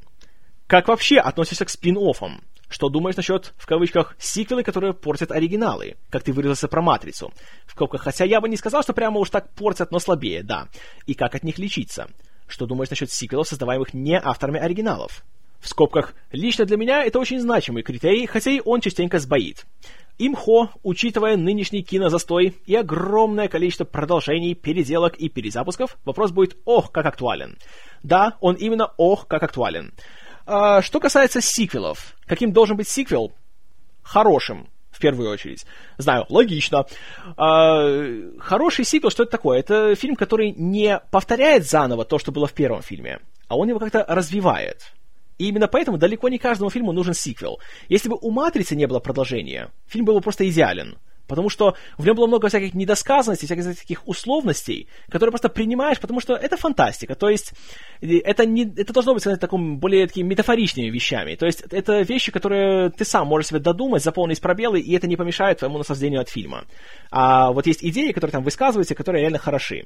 Как вообще относишься к спин-оффам? Что думаешь насчет, в кавычках, сиквелы, которые портят оригиналы? Как ты выразился про «Матрицу». В кавычках, хотя я бы не сказал, что прямо уж так портят, но слабее, да. И как от них лечиться? Что думаешь насчет сиквелов, создаваемых не авторами оригиналов? В скобках, лично для меня это очень значимый критерий, хотя и он частенько сбоит. Имхо, учитывая нынешний кинозастой и огромное количество продолжений, переделок и перезапусков, вопрос будет ох, как актуален. Да, он именно ох, как актуален. А, что касается сиквелов, каким должен быть сиквел? Хорошим, в первую очередь. Знаю, логично. А, хороший сиквел, что это такое? Это фильм, который не повторяет заново то, что было в первом фильме, а он его как-то развивает. И именно поэтому далеко не каждому фильму нужен сиквел. Если бы у «Матрицы» не было продолжения, фильм был бы просто идеален. Потому что в нем было много всяких недосказанностей, всяких таких условностей, которые просто принимаешь, потому что это фантастика. То есть это, не, это должно быть, сказать, таким более такими метафоричными вещами. То есть это вещи, которые ты сам можешь себе додумать, заполнить пробелы, и это не помешает твоему наслаждению от фильма. А вот есть идеи, которые там высказываются, которые реально хороши.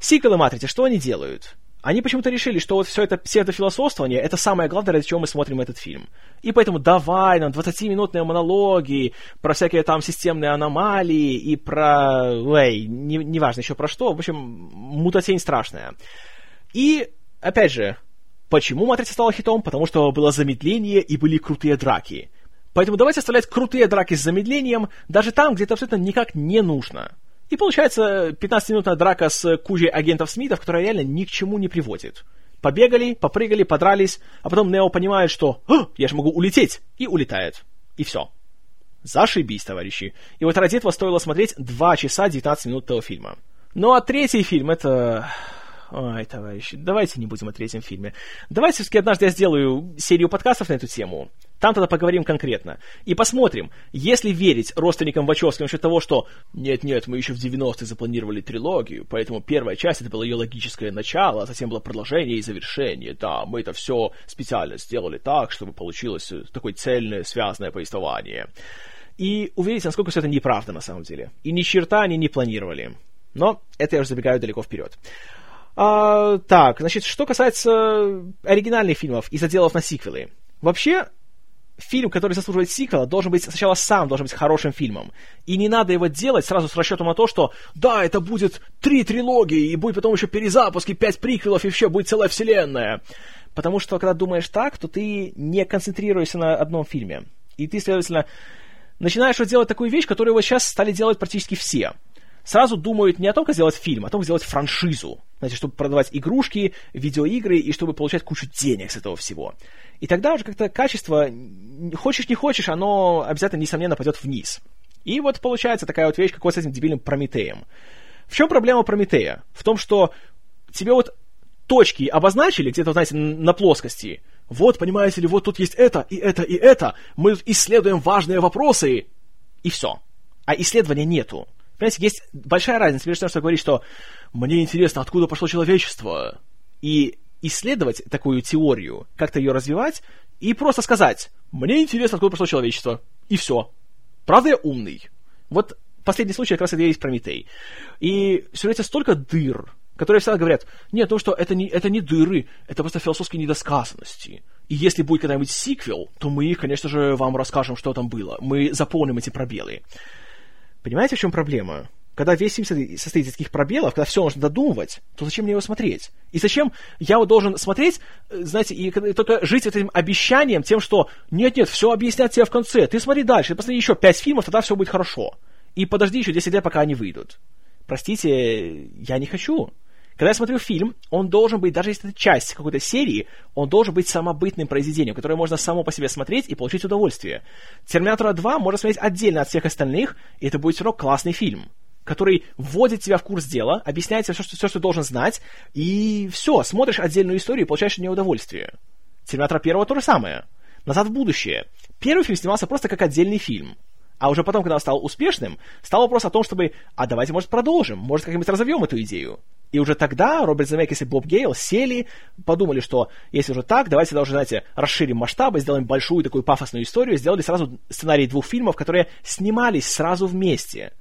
Сиквелы «Матрицы», что они делают? Они почему-то решили, что вот все это псевдофилософствование — это самое главное, ради чего мы смотрим этот фильм. И поэтому давай нам 20-минутные монологи про всякие там системные аномалии и про... Эй, не, неважно еще про что. В общем, мутатень страшная. И, опять же, почему «Матрица» стала хитом? Потому что было замедление и были крутые драки. Поэтому давайте оставлять крутые драки с замедлением даже там, где это абсолютно никак не нужно. И получается 15-минутная драка с кучей агентов Смитов, которая реально ни к чему не приводит. Побегали, попрыгали, подрались, а потом Нео понимает, что «А, «Я же могу улететь!» и улетает. И все. Зашибись, товарищи. И вот ради этого стоило смотреть 2 часа 19 минут этого фильма. Ну а третий фильм это... Ой, товарищи, давайте не будем о третьем фильме. Давайте все-таки однажды я сделаю серию подкастов на эту тему. Там тогда поговорим конкретно. И посмотрим, если верить родственникам Вачовски насчет того, что «нет-нет, мы еще в 90-е запланировали трилогию, поэтому первая часть это было ее логическое начало, а затем было продолжение и завершение. Да, мы это все специально сделали так, чтобы получилось такое цельное, связанное повествование». И увидите, насколько все это неправда на самом деле. И ни черта они не планировали. Но это я уже забегаю далеко вперед. А, так, значит, что касается оригинальных фильмов и заделов на сиквелы. Вообще, фильм, который заслуживает сиквела, должен быть сначала сам должен быть хорошим фильмом. И не надо его делать сразу с расчетом на то, что да, это будет три трилогии, и будет потом еще перезапуск, и пять приквелов, и все, будет целая вселенная. Потому что, когда думаешь так, то ты не концентрируешься на одном фильме. И ты, следовательно, начинаешь вот делать такую вещь, которую вот сейчас стали делать практически все. Сразу думают не о том, как сделать фильм, а о том, как сделать франшизу. Знаете, чтобы продавать игрушки, видеоигры и чтобы получать кучу денег с этого всего. И тогда уже как-то качество, хочешь не хочешь, оно обязательно, несомненно, пойдет вниз. И вот получается такая вот вещь, как вот с этим дебильным Прометеем. В чем проблема Прометея? В том, что тебе вот точки обозначили где-то, знаете, на плоскости. Вот, понимаете ли, вот тут есть это, и это, и это. Мы исследуем важные вопросы. И все. А исследования нету. Понимаете, есть большая разница между тем, что говорить, что мне интересно, откуда пошло человечество, и исследовать такую теорию, как-то ее развивать, и просто сказать, мне интересно, откуда пошло человечество, и все. Правда, я умный. Вот последний случай как раз это и есть Прометей. И в сюжете столько дыр, которые всегда говорят, нет, ну что, это не, это не дыры, это просто философские недосказанности. И если будет когда-нибудь сиквел, то мы, конечно же, вам расскажем, что там было. Мы заполним эти пробелы. Понимаете, в чем проблема? Когда весь фильм состоит из таких пробелов, когда все нужно додумывать, то зачем мне его смотреть? И зачем я вот должен смотреть, э, знаете, и, и только жить этим обещанием, тем, что нет-нет, все объяснят тебе в конце, ты смотри дальше, посмотри еще пять фильмов, тогда все будет хорошо. И подожди еще 10 лет, пока они выйдут. Простите, я не хочу. Когда я смотрю фильм, он должен быть, даже если это часть какой-то серии, он должен быть самобытным произведением, которое можно само по себе смотреть и получить удовольствие. «Терминатора 2» можно смотреть отдельно от всех остальных, и это будет все равно классный фильм который вводит тебя в курс дела, объясняет тебе все, что, все, что должен знать, и все, смотришь отдельную историю и получаешь от нее удовольствие. Терминатор первого то же самое. Назад в будущее. Первый фильм снимался просто как отдельный фильм. А уже потом, когда он стал успешным, стал вопрос о том, чтобы, а давайте, может, продолжим, может, как-нибудь разовьем эту идею. И уже тогда Роберт Земекис и Боб Гейл сели, подумали, что если уже так, давайте даже, знаете, расширим масштабы, сделаем большую такую пафосную историю, сделали сразу сценарий двух фильмов, которые снимались сразу вместе.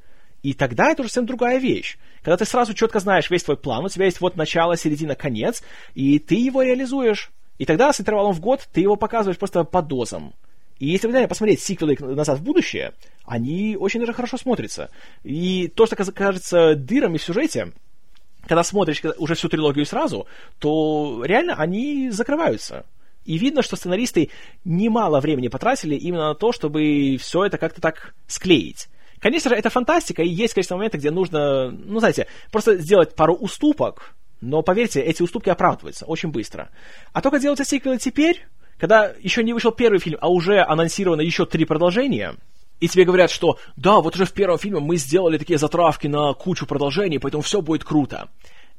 И тогда это уже совсем другая вещь. Когда ты сразу четко знаешь весь твой план, у тебя есть вот начало, середина, конец, и ты его реализуешь. И тогда с интервалом в год ты его показываешь просто по дозам. И если вы посмотреть сиквелы «Назад в будущее», они очень даже хорошо смотрятся. И то, что кажется дырами в сюжете, когда смотришь уже всю трилогию сразу, то реально они закрываются. И видно, что сценаристы немало времени потратили именно на то, чтобы все это как-то так склеить. Конечно же, это фантастика, и есть, конечно, моменты, где нужно, ну, знаете, просто сделать пару уступок, но, поверьте, эти уступки оправдываются очень быстро. А только делаются сиквелы теперь, когда еще не вышел первый фильм, а уже анонсировано еще три продолжения, и тебе говорят, что да, вот уже в первом фильме мы сделали такие затравки на кучу продолжений, поэтому все будет круто.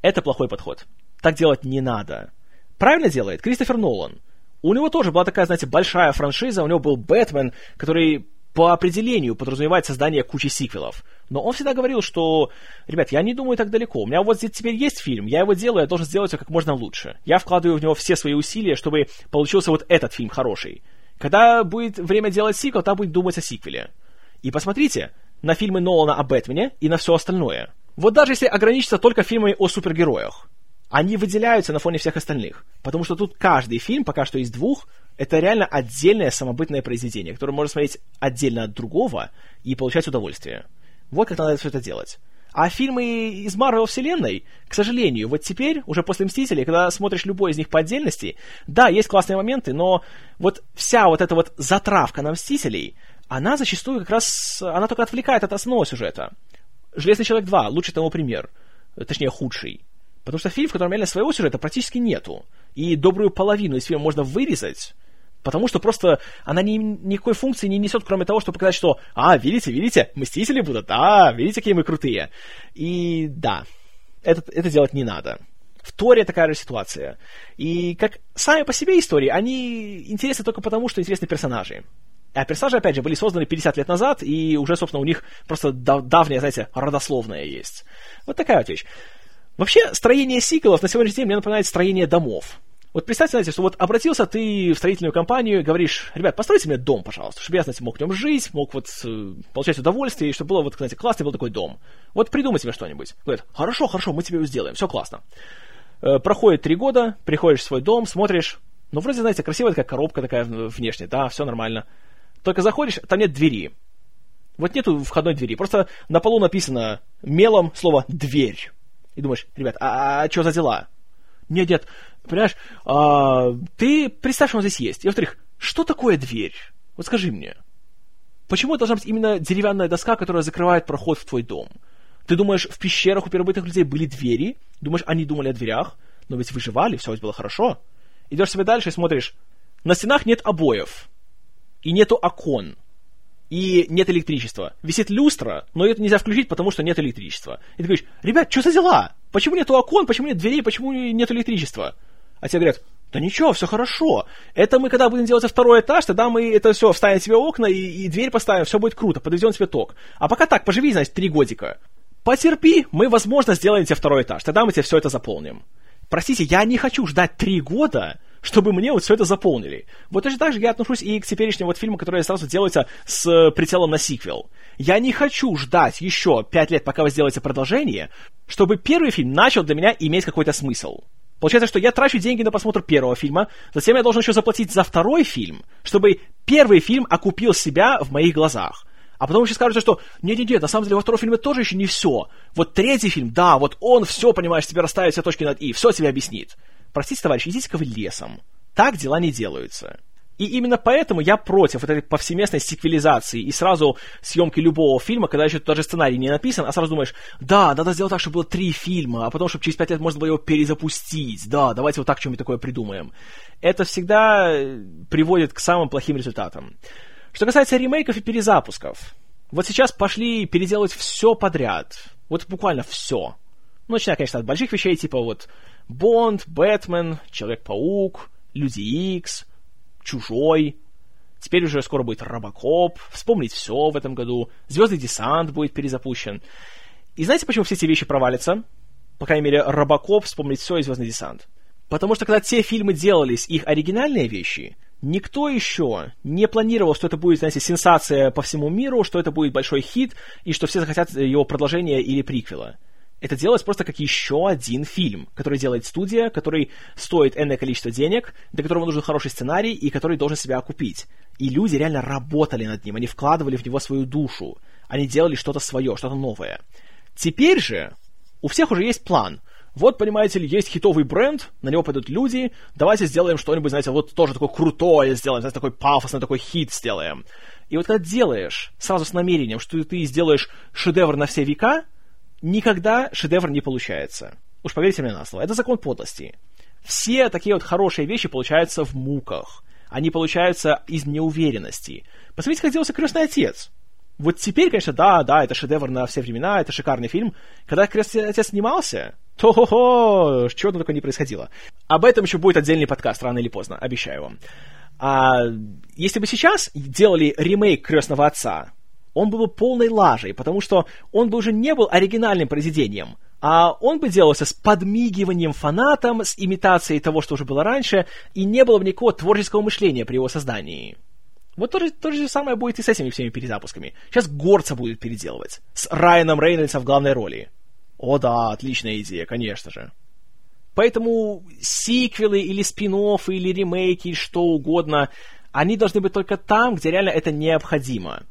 Это плохой подход. Так делать не надо. Правильно делает Кристофер Нолан. У него тоже была такая, знаете, большая франшиза, у него был Бэтмен, который по определению подразумевает создание кучи сиквелов. Но он всегда говорил, что, ребят, я не думаю так далеко. У меня вот здесь теперь есть фильм, я его делаю, я должен сделать его как можно лучше. Я вкладываю в него все свои усилия, чтобы получился вот этот фильм хороший. Когда будет время делать сиквел, тогда будет думать о сиквеле. И посмотрите на фильмы Нолана о Бэтмене и на все остальное. Вот даже если ограничиться только фильмами о супергероях, они выделяются на фоне всех остальных. Потому что тут каждый фильм, пока что из двух, это реально отдельное самобытное произведение, которое можно смотреть отдельно от другого и получать удовольствие. Вот как надо все это делать. А фильмы из Марвел вселенной, к сожалению, вот теперь, уже после Мстителей, когда смотришь любой из них по отдельности, да, есть классные моменты, но вот вся вот эта вот затравка на Мстителей, она зачастую как раз, она только отвлекает от основного сюжета. «Железный человек 2» — лучший тому пример, точнее, худший. Потому что фильм, в котором реально своего сюжета практически нету. И добрую половину из фильма можно вырезать, потому что просто она ни, никакой функции не несет, кроме того, чтобы показать, что «А, видите, видите, Мстители будут, а, видите, какие мы крутые». И да, это, это делать не надо. В Торе такая же ситуация. И как сами по себе истории, они интересны только потому, что интересны персонажи. А персонажи, опять же, были созданы 50 лет назад, и уже, собственно, у них просто дав- давняя, знаете, родословная есть. Вот такая вот вещь. Вообще, строение сиквелов на сегодняшний день мне напоминает строение домов. Вот представьте, знаете, что вот обратился ты в строительную компанию и говоришь, ребят, постройте мне дом, пожалуйста, чтобы я, знаете, мог в нем жить, мог вот э, получать удовольствие, и чтобы было вот, знаете, классный был такой дом. Вот придумайте мне что-нибудь. Говорят, хорошо, хорошо, мы тебе его сделаем, все классно. Э, проходит три года, приходишь в свой дом, смотришь, ну, вроде, знаете, красивая такая коробка такая внешняя, да, все нормально. Только заходишь, там нет двери. Вот нету входной двери, просто на полу написано мелом слово «дверь». И думаешь, ребят, а, а что за дела? Нет, нет, понимаешь, а, ты представь, что он здесь есть. И во-вторых, что такое дверь? Вот скажи мне. Почему это должна быть именно деревянная доска, которая закрывает проход в твой дом? Ты думаешь, в пещерах у первобытных людей были двери? Думаешь, они думали о дверях? Но ведь выживали, все было хорошо. Идешь себе дальше и смотришь. На стенах нет обоев. И нету окон. И нет электричества. Висит люстра, но это нельзя включить, потому что нет электричества. И ты говоришь, ребят, что за дела? Почему нету окон, почему нет дверей, почему нет электричества? А тебе говорят, да ничего, все хорошо. Это мы, когда будем делать второй этаж, тогда мы это все вставим себе окна и, и дверь поставим, все будет круто, подведем тебе ток. А пока так, поживи, значит, три годика. Потерпи, мы, возможно, сделаем тебе второй этаж, тогда мы тебе все это заполним. Простите, я не хочу ждать три года, чтобы мне вот все это заполнили. Вот точно так же я отношусь и к теперешним вот фильмам, которые сразу делаются с прицелом на сиквел. Я не хочу ждать еще пять лет, пока вы сделаете продолжение, чтобы первый фильм начал для меня иметь какой-то смысл. Получается, что я трачу деньги на просмотр первого фильма, затем я должен еще заплатить за второй фильм, чтобы первый фильм окупил себя в моих глазах. А потом еще скажете, что не-не-не, на самом деле во втором фильме тоже еще не все. Вот третий фильм, да, вот он все, понимаешь, тебе расставит все точки над «и», все тебе объяснит. Простите, товарищ, идите-ка вы лесом. Так дела не делаются. И именно поэтому я против вот этой повсеместной сиквелизации и сразу съемки любого фильма, когда еще даже сценарий не написан, а сразу думаешь, да, надо сделать так, чтобы было три фильма, а потом, чтобы через пять лет можно было его перезапустить, да, давайте вот так что-нибудь такое придумаем. Это всегда э, приводит к самым плохим результатам. Что касается ремейков и перезапусков, вот сейчас пошли переделывать все подряд. Вот буквально все. Ну, начиная, конечно, от больших вещей, типа вот Бонд, Бэтмен, Человек-паук, Люди Икс, Чужой. Теперь уже скоро будет Робокоп, Вспомнить все в этом году, Звездный десант будет перезапущен. И знаете, почему все эти вещи провалятся? По крайней мере, Робокоп, Вспомнить все и Звездный десант. Потому что когда те фильмы делались, их оригинальные вещи, Никто еще не планировал, что это будет, знаете, сенсация по всему миру, что это будет большой хит, и что все захотят его продолжения или приквела. Это делалось просто как еще один фильм, который делает студия, который стоит энное количество денег, для которого нужен хороший сценарий и который должен себя окупить. И люди реально работали над ним, они вкладывали в него свою душу, они делали что-то свое, что-то новое. Теперь же у всех уже есть план — вот, понимаете ли, есть хитовый бренд, на него пойдут люди, давайте сделаем что-нибудь, знаете, вот тоже такое крутое сделаем, знаете, такой пафосный такой хит сделаем. И вот когда делаешь сразу с намерением, что ты сделаешь шедевр на все века, никогда шедевр не получается. Уж поверьте мне на слово, это закон подлости. Все такие вот хорошие вещи получаются в муках. Они получаются из неуверенности. Посмотрите, как делался «Крестный отец». Вот теперь, конечно, да, да, это шедевр на все времена, это шикарный фильм. Когда «Крестный отец» снимался, то-хо-хо, чего только не происходило. Об этом еще будет отдельный подкаст, рано или поздно, обещаю вам. А если бы сейчас делали ремейк «Крестного отца», он был бы полной лажей, потому что он бы уже не был оригинальным произведением, а он бы делался с подмигиванием фанатам, с имитацией того, что уже было раньше, и не было бы никакого творческого мышления при его создании. Вот то же, то же самое будет и с этими всеми перезапусками. Сейчас Горца будет переделывать, с Райаном Рейнольдсом в главной роли. О да, отличная идея, конечно же. Поэтому сиквелы или спин или ремейки, что угодно, они должны быть только там, где реально это необходимо.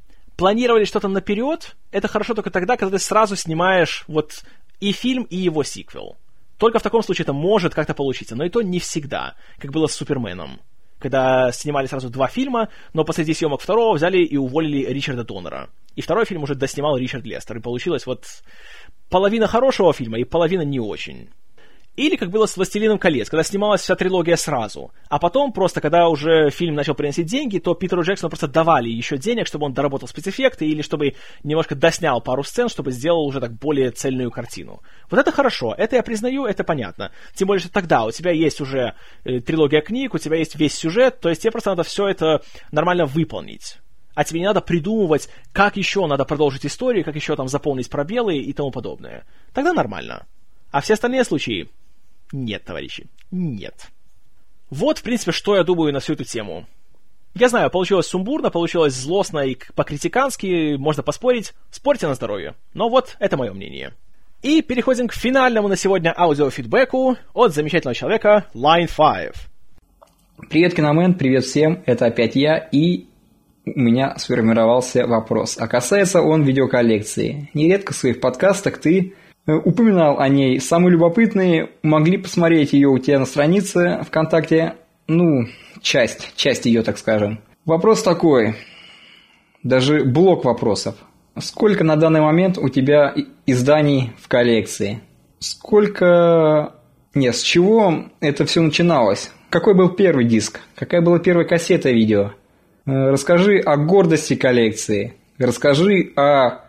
Планировали что-то наперед, это хорошо только тогда, когда ты сразу снимаешь вот и фильм, и его сиквел. Только в таком случае это может как-то получиться, но и то не всегда, как было с Суперменом. Когда снимали сразу два фильма, но посреди съемок второго взяли и уволили Ричарда Доннера. И второй фильм уже доснимал Ричард Лестер, и получилось вот половина хорошего фильма и половина не очень. Или как было с «Властелином колец», когда снималась вся трилогия сразу. А потом просто, когда уже фильм начал приносить деньги, то Питеру Джексону просто давали еще денег, чтобы он доработал спецэффекты или чтобы немножко доснял пару сцен, чтобы сделал уже так более цельную картину. Вот это хорошо, это я признаю, это понятно. Тем более, что тогда у тебя есть уже э, трилогия книг, у тебя есть весь сюжет, то есть тебе просто надо все это нормально выполнить а тебе не надо придумывать, как еще надо продолжить историю, как еще там заполнить пробелы и тому подобное. Тогда нормально. А все остальные случаи? Нет, товарищи, нет. Вот, в принципе, что я думаю на всю эту тему. Я знаю, получилось сумбурно, получилось злостно и по-критикански, можно поспорить. Спорьте на здоровье. Но вот, это мое мнение. И переходим к финальному на сегодня аудиофидбэку от замечательного человека Line 5. Привет, Киномен, привет всем, это опять я, и у меня сформировался вопрос. А касается он видеоколлекции. Нередко в своих подкастах ты упоминал о ней. Самые любопытные могли посмотреть ее у тебя на странице ВКонтакте. Ну, часть, часть ее, так скажем. Вопрос такой. даже блок вопросов. Сколько на данный момент у тебя изданий в коллекции? Сколько... Нет, с чего это все начиналось? Какой был первый диск? Какая была первая кассета видео? Э, расскажи о гордости коллекции. Расскажи о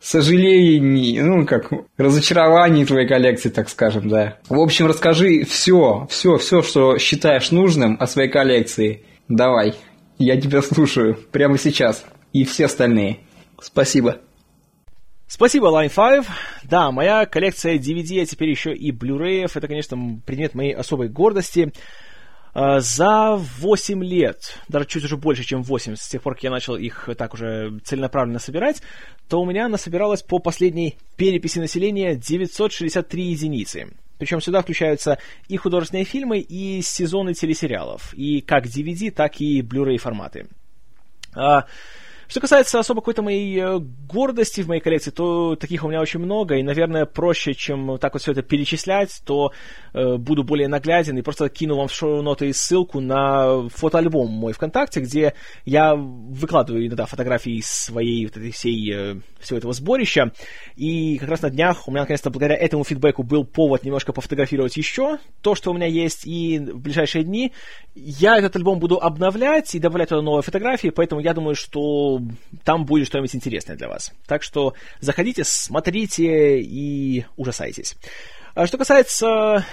сожалении, ну, как разочаровании твоей коллекции, так скажем, да. В общем, расскажи все, все, все, что считаешь нужным о своей коллекции. Давай, я тебя слушаю прямо сейчас. И все остальные. Спасибо. Спасибо, Line 5. Да, моя коллекция DVD, а теперь еще и Blu-ray, это, конечно, предмет моей особой гордости. А, за 8 лет, даже чуть уже больше, чем 8, с тех пор, как я начал их так уже целенаправленно собирать, то у меня насобиралось по последней переписи населения 963 единицы. Причем сюда включаются и художественные фильмы, и сезоны телесериалов, и как DVD, так и Blu-ray форматы. Что касается особо какой-то моей э, гордости в моей коллекции, то таких у меня очень много, и, наверное, проще, чем так вот все это перечислять, то э, буду более нагляден и просто кину вам в шоу-ноты ссылку на фотоальбом мой ВКонтакте, где я выкладываю иногда фотографии своей вот этой всей, э, всего этого сборища, и как раз на днях у меня, наконец-то, благодаря этому фидбэку был повод немножко пофотографировать еще то, что у меня есть, и в ближайшие дни я этот альбом буду обновлять и добавлять туда новые фотографии, поэтому я думаю, что там будет что-нибудь интересное для вас. Так что заходите, смотрите и ужасайтесь. А что касается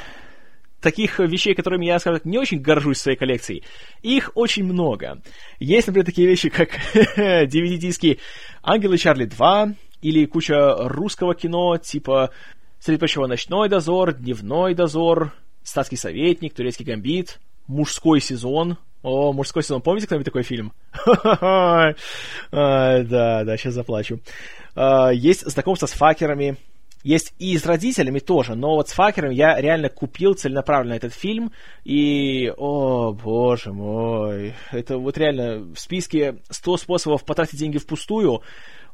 таких вещей, которыми я, скажем так, не очень горжусь своей коллекцией. Их очень много. Есть, например, такие вещи, как (laughs) DVD-диски «Ангелы Чарли 2» или куча русского кино, типа «Среди прочего, «Ночной дозор», «Дневной дозор», «Статский советник», «Турецкий гамбит», «Мужской сезон», о, мужской сезон. Помните кто-нибудь такой фильм? (laughs) Да, да, сейчас заплачу. А, есть знакомство с факерами. Есть и с родителями тоже, но вот с факером я реально купил целенаправленно этот фильм, и, о, боже мой, это вот реально в списке 100 способов потратить деньги впустую,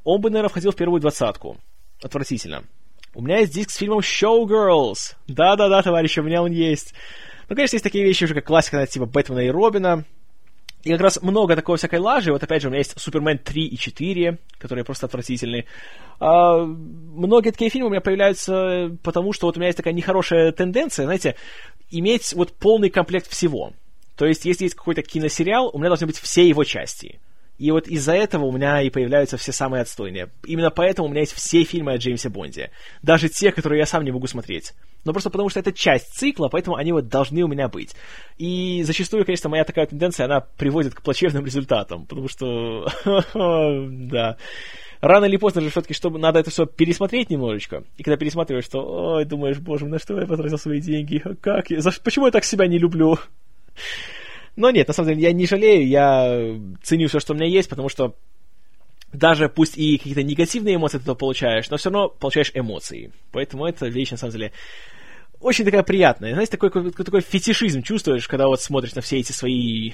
он бы, наверное, входил в первую двадцатку. Отвратительно. У меня есть диск с фильмом Showgirls. Да-да-да, товарищи, у меня он есть. Ну, конечно, есть такие вещи уже, как классика, типа Бэтмена и Робина. И как раз много такой всякой лажи. Вот опять же, у меня есть Супермен 3 и 4, которые просто отвратительные. А, многие такие фильмы у меня появляются потому, что вот у меня есть такая нехорошая тенденция, знаете, иметь вот полный комплект всего. То есть, если есть какой-то киносериал, у меня должны быть все его части. И вот из-за этого у меня и появляются все самые отстойные. Именно поэтому у меня есть все фильмы о Джеймсе Бонде. Даже те, которые я сам не могу смотреть. Но просто потому, что это часть цикла, поэтому они вот должны у меня быть. И зачастую, конечно, моя такая тенденция, она приводит к плачевным результатам. Потому что, (laughs) да, рано или поздно же все-таки, чтобы надо это все пересмотреть немножечко. И когда пересматриваешь, то, ой, думаешь, боже, на что я потратил свои деньги? Как я? За, почему я так себя не люблю? Но нет, на самом деле, я не жалею, я ценю все, что у меня есть, потому что даже пусть и какие-то негативные эмоции ты получаешь, но все равно получаешь эмоции. Поэтому это вещь, на самом деле, очень такая приятная. Знаете, такой, такой фетишизм чувствуешь, когда вот смотришь на все эти свои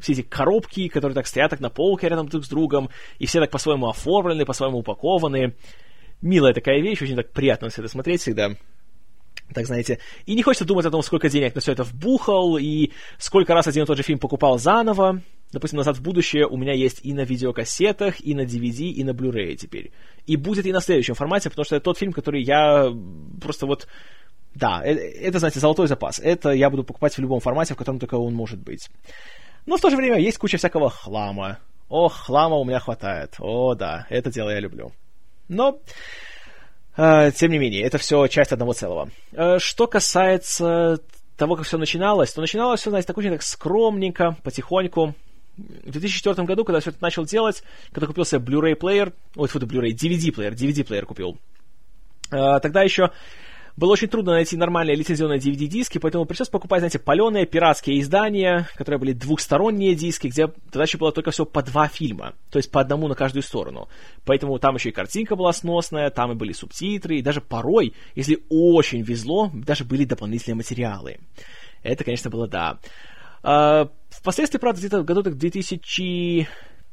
все эти коробки, которые так стоят так на полке рядом друг с другом, и все так по-своему оформлены, по-своему упакованы. Милая такая вещь, очень так приятно все это смотреть всегда так знаете, и не хочется думать о том, сколько денег на все это вбухал, и сколько раз один и тот же фильм покупал заново. Допустим, «Назад в будущее» у меня есть и на видеокассетах, и на DVD, и на Blu-ray теперь. И будет и на следующем формате, потому что это тот фильм, который я просто вот... Да, это, это, знаете, золотой запас. Это я буду покупать в любом формате, в котором только он может быть. Но в то же время есть куча всякого хлама. О, хлама у меня хватает. О, да, это дело я люблю. Но тем не менее, это все часть одного целого. А, что касается того, как все начиналось, то начиналось все, знаете, так очень так скромненько, потихоньку. В 2004 году, когда все это начал делать, когда купил себе Blu-ray плеер, ой, фото Blu-ray, DVD плеер, DVD плеер купил, а, тогда еще было очень трудно найти нормальные лицензионные DVD-диски, поэтому пришлось покупать, знаете, паленые пиратские издания, которые были двухсторонние диски, где тогда еще было только всего по два фильма, то есть по одному на каждую сторону. Поэтому там еще и картинка была сносная, там и были субтитры, и даже порой, если очень везло, даже были дополнительные материалы. Это, конечно, было да. А, впоследствии, правда, где-то в году 2000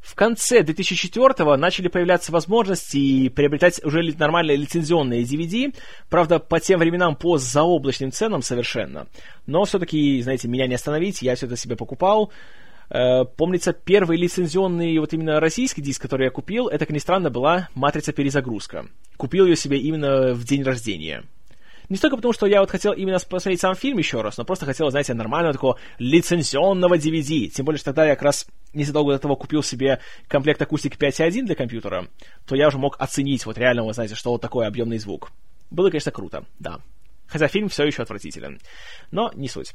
в конце 2004-го начали появляться возможности приобретать уже нормальные лицензионные DVD, правда, по тем временам по заоблачным ценам совершенно. Но все-таки, знаете, меня не остановить, я все это себе покупал. Э, помнится, первый лицензионный вот именно российский диск, который я купил, это, как ни странно, была «Матрица перезагрузка». Купил ее себе именно в день рождения. Не столько потому, что я вот хотел именно посмотреть сам фильм еще раз, но просто хотел, знаете, нормального такого лицензионного DVD. Тем более, что тогда я как раз незадолго до того купил себе комплект акустики 5.1 для компьютера, то я уже мог оценить вот реально, вы знаете, что вот такой объемный звук. Было, конечно, круто, да. Хотя фильм все еще отвратителен. Но не суть.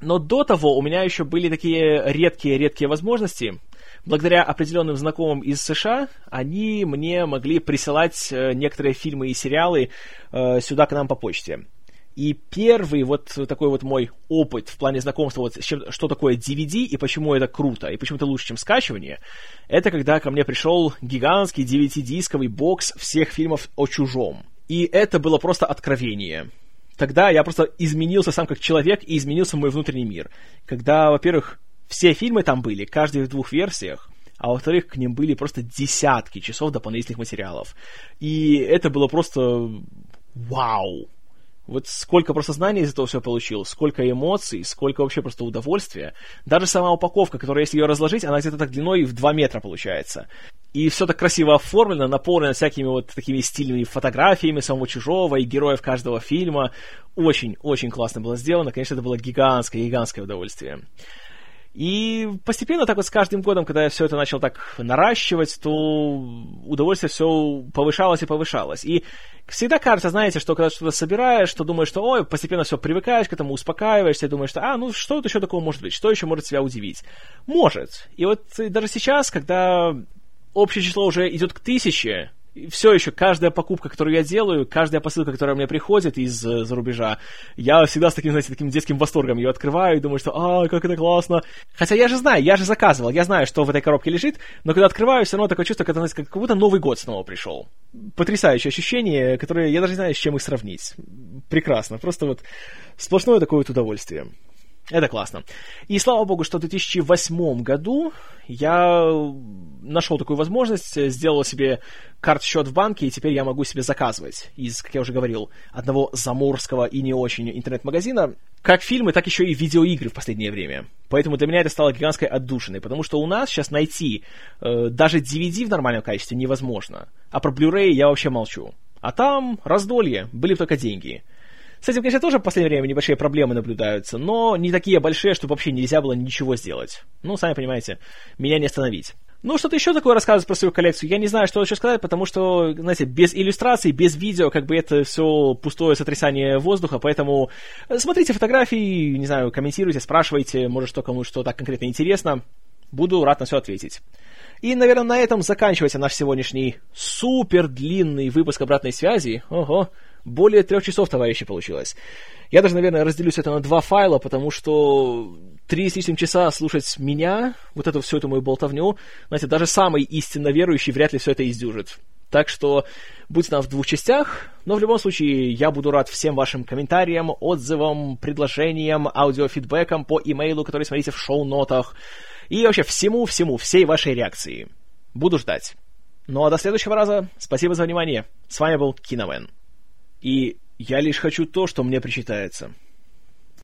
Но до того у меня еще были такие редкие-редкие возможности. Благодаря определенным знакомым из США, они мне могли присылать э, некоторые фильмы и сериалы э, сюда к нам по почте. И первый вот такой вот мой опыт в плане знакомства, вот с чем, что такое DVD и почему это круто, и почему это лучше, чем скачивание, это когда ко мне пришел гигантский DVD-дисковый бокс всех фильмов о чужом. И это было просто откровение тогда я просто изменился сам как человек и изменился мой внутренний мир. Когда, во-первых, все фильмы там были, каждый в двух версиях, а во-вторых, к ним были просто десятки часов дополнительных материалов. И это было просто вау! Вот сколько просто знаний из этого все получил, сколько эмоций, сколько вообще просто удовольствия. Даже сама упаковка, которая, если ее разложить, она где-то так длиной в 2 метра получается. И все так красиво оформлено, наполнено всякими вот такими стильными фотографиями самого чужого и героев каждого фильма. Очень-очень классно было сделано. Конечно, это было гигантское-гигантское удовольствие. И постепенно, так вот с каждым годом, когда я все это начал так наращивать, то удовольствие все повышалось и повышалось. И всегда кажется, знаете, что когда что-то собираешь, что думаешь, что ой, постепенно все привыкаешь к этому, успокаиваешься, и думаешь, что а, ну что это еще такого может быть, что еще может тебя удивить? Может. И вот даже сейчас, когда общее число уже идет к тысяче, все еще каждая покупка, которую я делаю, каждая посылка, которая мне приходит из-за э, рубежа, я всегда с таким, знаете, таким детским восторгом ее открываю и думаю, что «А, как это классно!» Хотя я же знаю, я же заказывал, я знаю, что в этой коробке лежит, но когда открываю, все равно такое чувство, когда, знаете, как будто Новый год снова пришел. Потрясающее ощущение, которое я даже не знаю, с чем их сравнить. Прекрасно, просто вот сплошное такое вот удовольствие. Это классно. И слава богу, что в 2008 году я нашел такую возможность, сделал себе карт-счет в банке, и теперь я могу себе заказывать из, как я уже говорил, одного заморского и не очень интернет-магазина, как фильмы, так еще и видеоигры в последнее время. Поэтому для меня это стало гигантской отдушиной, потому что у нас сейчас найти э, даже DVD в нормальном качестве невозможно. А про Blu-ray я вообще молчу. А там раздолье, были только деньги. С этим, конечно, тоже в последнее время небольшие проблемы наблюдаются, но не такие большие, чтобы вообще нельзя было ничего сделать. Ну, сами понимаете, меня не остановить. Ну, что-то еще такое рассказывать про свою коллекцию. Я не знаю, что еще сказать, потому что, знаете, без иллюстраций, без видео, как бы это все пустое сотрясание воздуха, поэтому э, смотрите фотографии, не знаю, комментируйте, спрашивайте, может, что кому что так конкретно интересно. Буду рад на все ответить. И, наверное, на этом заканчивается наш сегодняшний супер длинный выпуск обратной связи. Ого, более трех часов, товарищи, получилось. Я даже, наверное, разделюсь это на два файла, потому что три с лишним часа слушать меня, вот эту всю эту мою болтовню, знаете, даже самый истинно верующий вряд ли все это издюжит. Так что будь нам в двух частях, но в любом случае я буду рад всем вашим комментариям, отзывам, предложениям, аудиофидбэкам по имейлу, который смотрите в шоу-нотах, и вообще всему-всему, всей вашей реакции. Буду ждать. Ну а до следующего раза, спасибо за внимание. С вами был Киномен. И я лишь хочу то, что мне причитается.